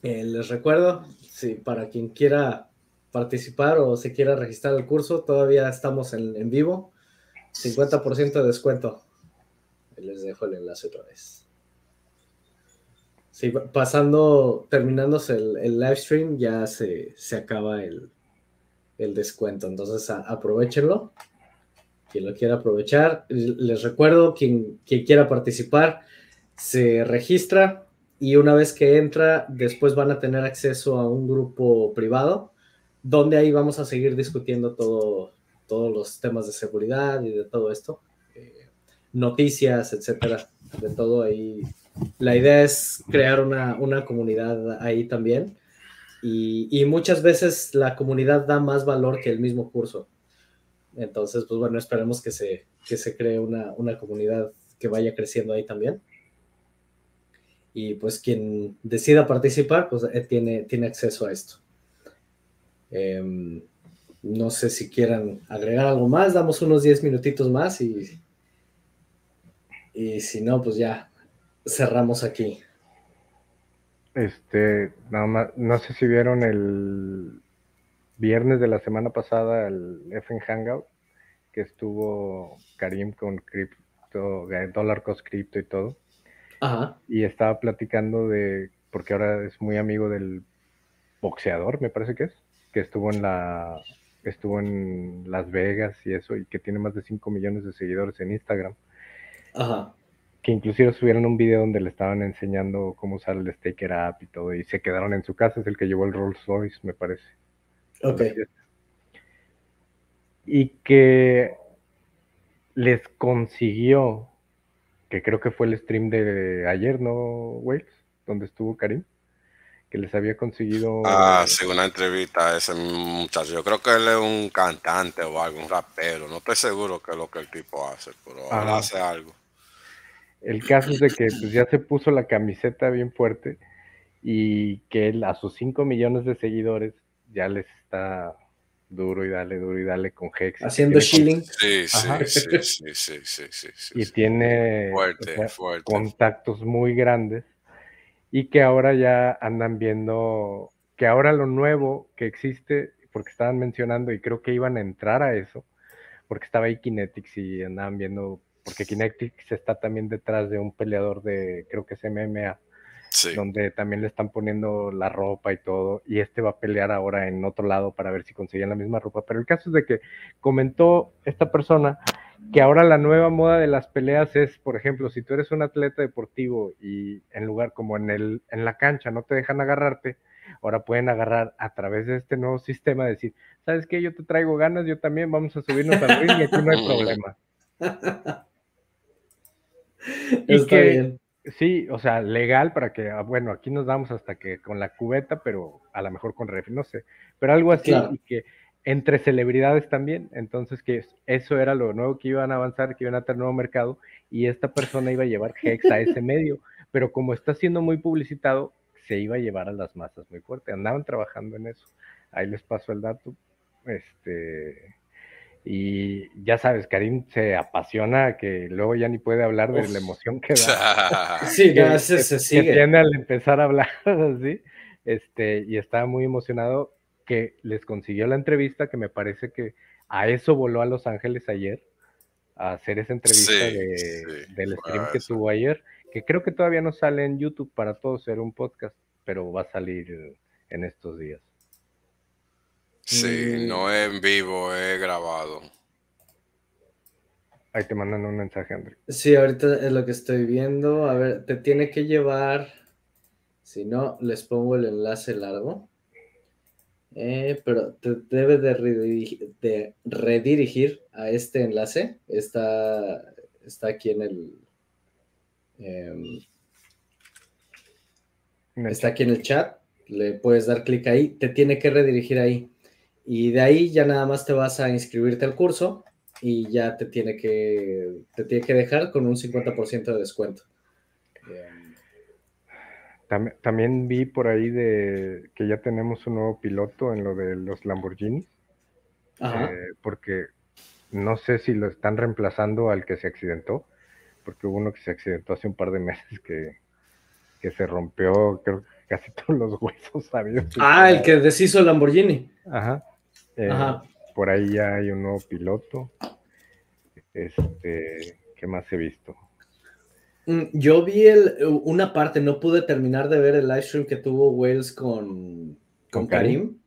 S1: Eh, les recuerdo, si para quien quiera participar o se quiera registrar el curso, todavía estamos en, vivo. 50% de descuento. Les dejo el enlace otra vez. Pasando, terminándose el, el live stream, ya se, acaba el, descuento. Entonces, aprovechenlo. Quien lo quiera aprovechar. Les recuerdo, quien, quien quiera participar, se registra y una vez que entra, después van a tener acceso a un grupo privado, donde ahí vamos a seguir discutiendo todo, todos los temas de seguridad y de todo esto. Eh, noticias, etcétera, de todo ahí la idea es crear una, comunidad ahí también. Y, muchas veces la comunidad da más valor que el mismo curso. Entonces, pues bueno, esperemos que se, se cree una, comunidad que vaya creciendo ahí también. Y pues quien decida participar, pues eh, tiene, tiene acceso a esto. Em, no sé si quieran agregar algo más, damos unos 10 minutitos más y, y si no, pues ya cerramos aquí.
S2: Este, nada más, no sé si vieron el viernes de la semana pasada el FN Hangout, que estuvo Karim con cripto, dólar cost cripto y todo. Ajá. Y estaba platicando de, porque ahora es muy amigo del boxeador, me parece que es, que estuvo en la, estuvo en Las Vegas y eso, y que tiene más de 5 millones de seguidores en Instagram. Ajá que inclusive subieron un video donde le estaban enseñando cómo usar el Staker App y todo, y se quedaron en su casa, es el que llevó el Rolls Royce, me parece. Ok. Y que les consiguió, que creo que fue el stream de ayer, ¿no, Wales? Donde estuvo Karim, que les había conseguido...
S3: Ah, sí, una entrevista a ese muchacho. Yo creo que él es un cantante o algo, un rapero. No estoy seguro que es lo que el tipo hace, pero hace algo.
S2: El caso es de que pues, ya se puso la camiseta bien fuerte y que él a sus 5 millones de seguidores ya les está duro y dale, duro y dale con Hex.
S1: Haciendo shilling.
S3: Sí, sí, sí, sí, sí, sí,
S2: Y tiene contactos muy grandes y que ahora ya andan viendo que ahora lo nuevo que existe, porque estaban mencionando y creo que iban a entrar a eso, porque estaba ahí Kinetics y andaban viendo, porque Kinetics está también detrás de un peleador de, creo que es MMA donde también le están poniendo la ropa y todo, y este va a pelear ahora en otro lado para ver si consiguen la misma ropa. Pero el caso es de que comentó esta persona que ahora la nueva moda de las peleas es, por ejemplo, si tú eres un atleta deportivo y en lugar como en el en la cancha no te dejan agarrarte, ahora pueden agarrar a través de este nuevo sistema, decir, ¿sabes qué? Yo te traigo ganas, yo también, vamos a subirnos al ring y aquí no hay (laughs) problema. (laughs) (laughs)
S1: Está bien.
S2: Sí, o sea, legal para que, ah, bueno, aquí nos damos hasta que con la cubeta, pero a lo mejor con ref, no sé, pero algo así y que entre celebridades también, entonces que eso era lo nuevo que iban a avanzar, que iban a tener nuevo mercado y esta persona iba a llevar Hex a ese medio, pero como está siendo muy publicitado, se iba a llevar a las masas muy fuerte, andaban trabajando en eso, ahí les paso el dato, este, y ya sabes, Karim se apasiona que luego ya ni puede hablar de la emoción que da. (laughs)
S1: sí, que, se sigue.
S2: tiende al empezar a hablar (laughs) así. Este, y estaba muy emocionado que les consiguió la entrevista, que me parece que a eso voló a Los Ángeles ayer, a hacer esa entrevista del stream que tuvo ayer, que creo que todavía no sale en YouTube para todos, ser un podcast, pero va a salir en estos días.
S3: Sí, no es en vivo, es grabado.
S2: Ahí te mandan un mensaje, André.
S1: Sí, ahorita es lo que estoy viendo. A ver, te tiene que llevar. Si no, les pongo el enlace largo. Eh, pero te debe de redirigir, a este enlace. Está, está aquí en el. Em, está aquí en el chat. Le puedes dar clic ahí. Te tiene que redirigir ahí. Y de ahí ya nada más te vas a inscribirte al curso y ya te tiene que, te tiene que dejar con un 50% de descuento.
S2: También, vi por ahí de que ya tenemos un nuevo piloto en lo de los Lamborghini. Eh, porque no sé si lo están reemplazando al que se accidentó, porque hubo uno que se accidentó hace un par de meses que, que se rompió, creo casi (laughs) todos los huesos.
S1: Ah, el que deshizo el Lamborghini.
S2: Ajá. Eh, por ahí ya hay un nuevo piloto. Este, ¿qué más he visto?
S1: Mm, yo vi el, una parte, no pude terminar de ver el live stream que tuvo Wales con, con, Karim?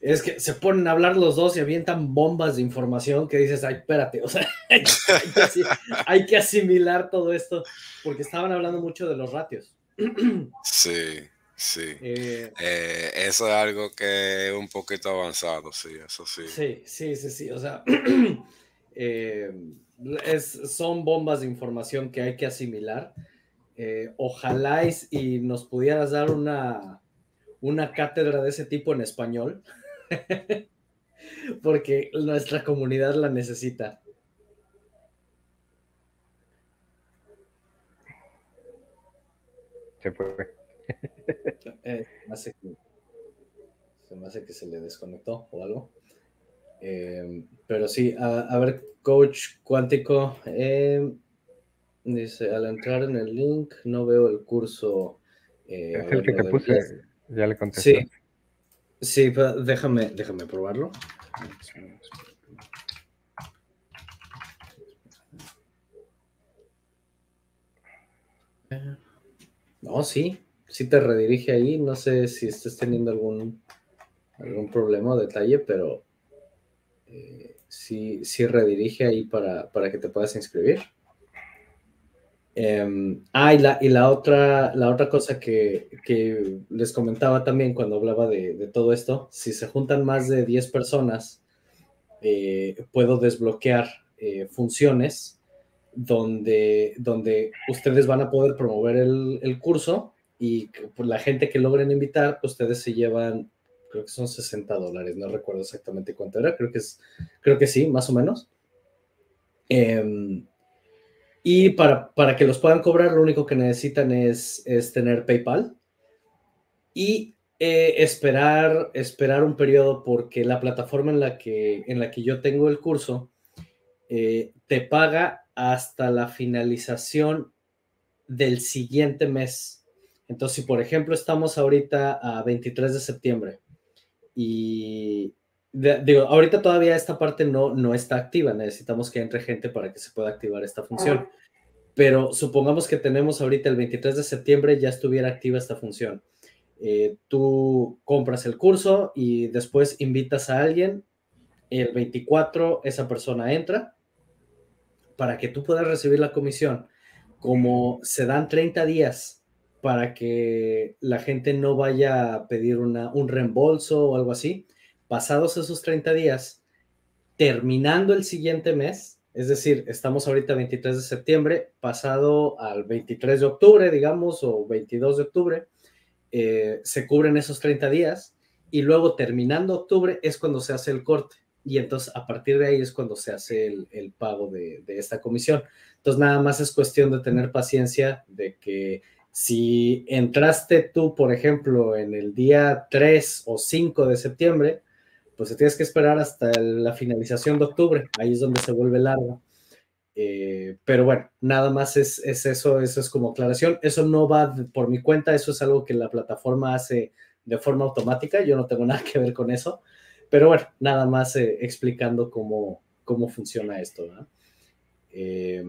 S1: Es que se ponen a hablar los dos y avientan bombas de información que dices, ay, espérate, o sea, (laughs) hay que asimilar todo esto, porque estaban hablando mucho de los ratios. (clears throat)
S3: Sí. Sí. Eh, eh, eso es algo que es un poquito avanzado, sí, eso sí.
S1: Sí, sí, sí, sí. O sea, (clears throat) eh, son bombas de información que hay que asimilar. ojalá y, nos pudieras dar una, una cátedra de ese tipo en español, (laughs) porque nuestra comunidad la necesita.
S2: Se fue.
S1: Eh, se me hace que se le desconectó o algo. Eh, pero sí, a, ver, coach cuántico. Eh, dice, al entrar en el link no veo el curso.
S2: es el que te puse, ya le contesté.
S1: Sí, sí déjame, déjame probarlo. No, sí, si te redirige ahí. No sé si estés teniendo algún, algún problema o detalle, pero eh, sí, redirige ahí para, que te puedas inscribir. Em, ah, y la, y la, otra, la otra cosa que, les comentaba también cuando hablaba de, todo esto, si se juntan más de 10 personas eh, puedo desbloquear eh, funciones donde, donde ustedes van a poder promover el, el curso y la gente que logren invitar, ustedes se llevan, creo que son 60 dólares, no recuerdo exactamente cuánto era, creo que, es, creo que sí, más o menos. Em, y para, para, que los puedan cobrar, lo único que necesitan es, es tener PayPal y eh, esperar, esperar un periodo porque la plataforma en la que, en la que yo tengo el curso eh, te paga hasta la finalización del siguiente mes. Entonces, si por ejemplo estamos ahorita a 23 de septiembre y digo, ahorita todavía esta parte no, no está activa, necesitamos que entre gente para que se pueda activar esta función. Pero supongamos que tenemos ahorita el 23 de septiembre, ya estuviera activa esta función. Eh, tú compras el curso y después invitas a alguien, el 24 esa persona entra para que tú puedas recibir la comisión. Como se dan 30 días para que la gente no vaya a pedir una, un reembolso o algo así, pasados esos 30 días, terminando el siguiente mes, es decir, estamos ahorita 23 de septiembre, pasado al 23 de octubre, digamos, o 22 de octubre, eh, se cubren esos 30 días y luego terminando octubre es cuando se hace el corte y entonces a partir de ahí es cuando se hace el, pago de, de, esta comisión. Entonces nada más es cuestión de tener paciencia de que si entraste tú, por ejemplo, en el día 3 o 5 de septiembre, pues te tienes que esperar hasta la finalización de octubre, ahí es donde se vuelve largo. Eh, pero bueno, nada más es, eso, eso es como aclaración. Eso no va por mi cuenta, eso es algo que la plataforma hace de forma automática, yo no tengo (laughs) nada que ver con eso. Pero bueno, nada más eh, explicando cómo, cómo funciona esto. Eh,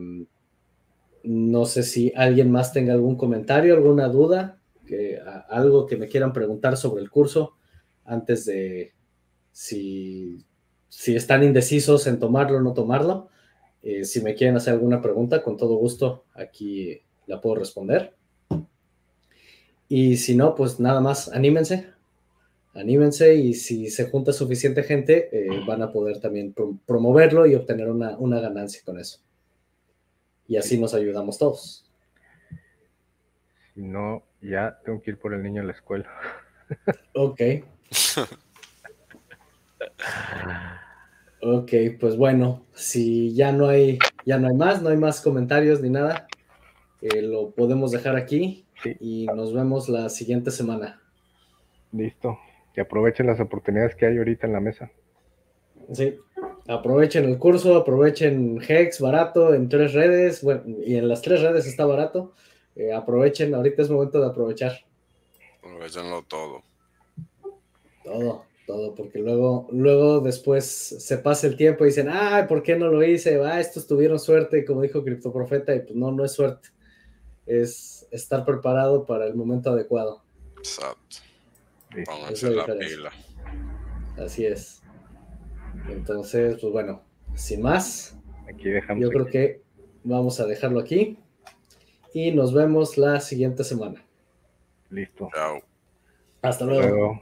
S1: ¿no? sé si alguien más tenga algún comentario, alguna duda, que, algo que me quieran preguntar sobre el curso antes de si, si están indecisos en tomarlo o no tomarlo. Eh, si me quieren hacer alguna pregunta, con todo gusto aquí la puedo responder. Y si no, pues nada más, anímense, anímense y si se junta suficiente gente, eh, van a poder también promoverlo y obtener una, una, ganancia con eso. Y así nos ayudamos todos.
S2: Si no, ya tengo que ir por el niño a la escuela. (laughs)
S1: Ok. (laughs) Ok, pues bueno, si ya no hay, ya no hay más, no hay más comentarios ni nada, eh, lo podemos dejar aquí y nos vemos la siguiente semana.
S2: Listo. Que aprovechen las oportunidades que hay ahorita en la mesa.
S1: Sí, aprovechen el curso, aprovechen Hex barato en tres redes, bueno, y en las tres redes está barato. Eh, aprovechen, ahorita es momento de aprovechar.
S3: Aprovechenlo todo.
S1: Todo todo, porque luego, luego después se pasa el tiempo y dicen, ah, ¿por qué no lo hice? Ah, estos tuvieron suerte, como dijo Criptoprofeta, y pues no, no es suerte, es estar preparado para el momento adecuado.
S3: Exacto. Pónganse la pila.
S1: Así es. Entonces, pues bueno, sin más,
S2: aquí dejamos
S1: yo creo que vamos a dejarlo aquí y nos vemos la siguiente semana.
S2: Listo.
S3: Chao.
S1: Hasta luego.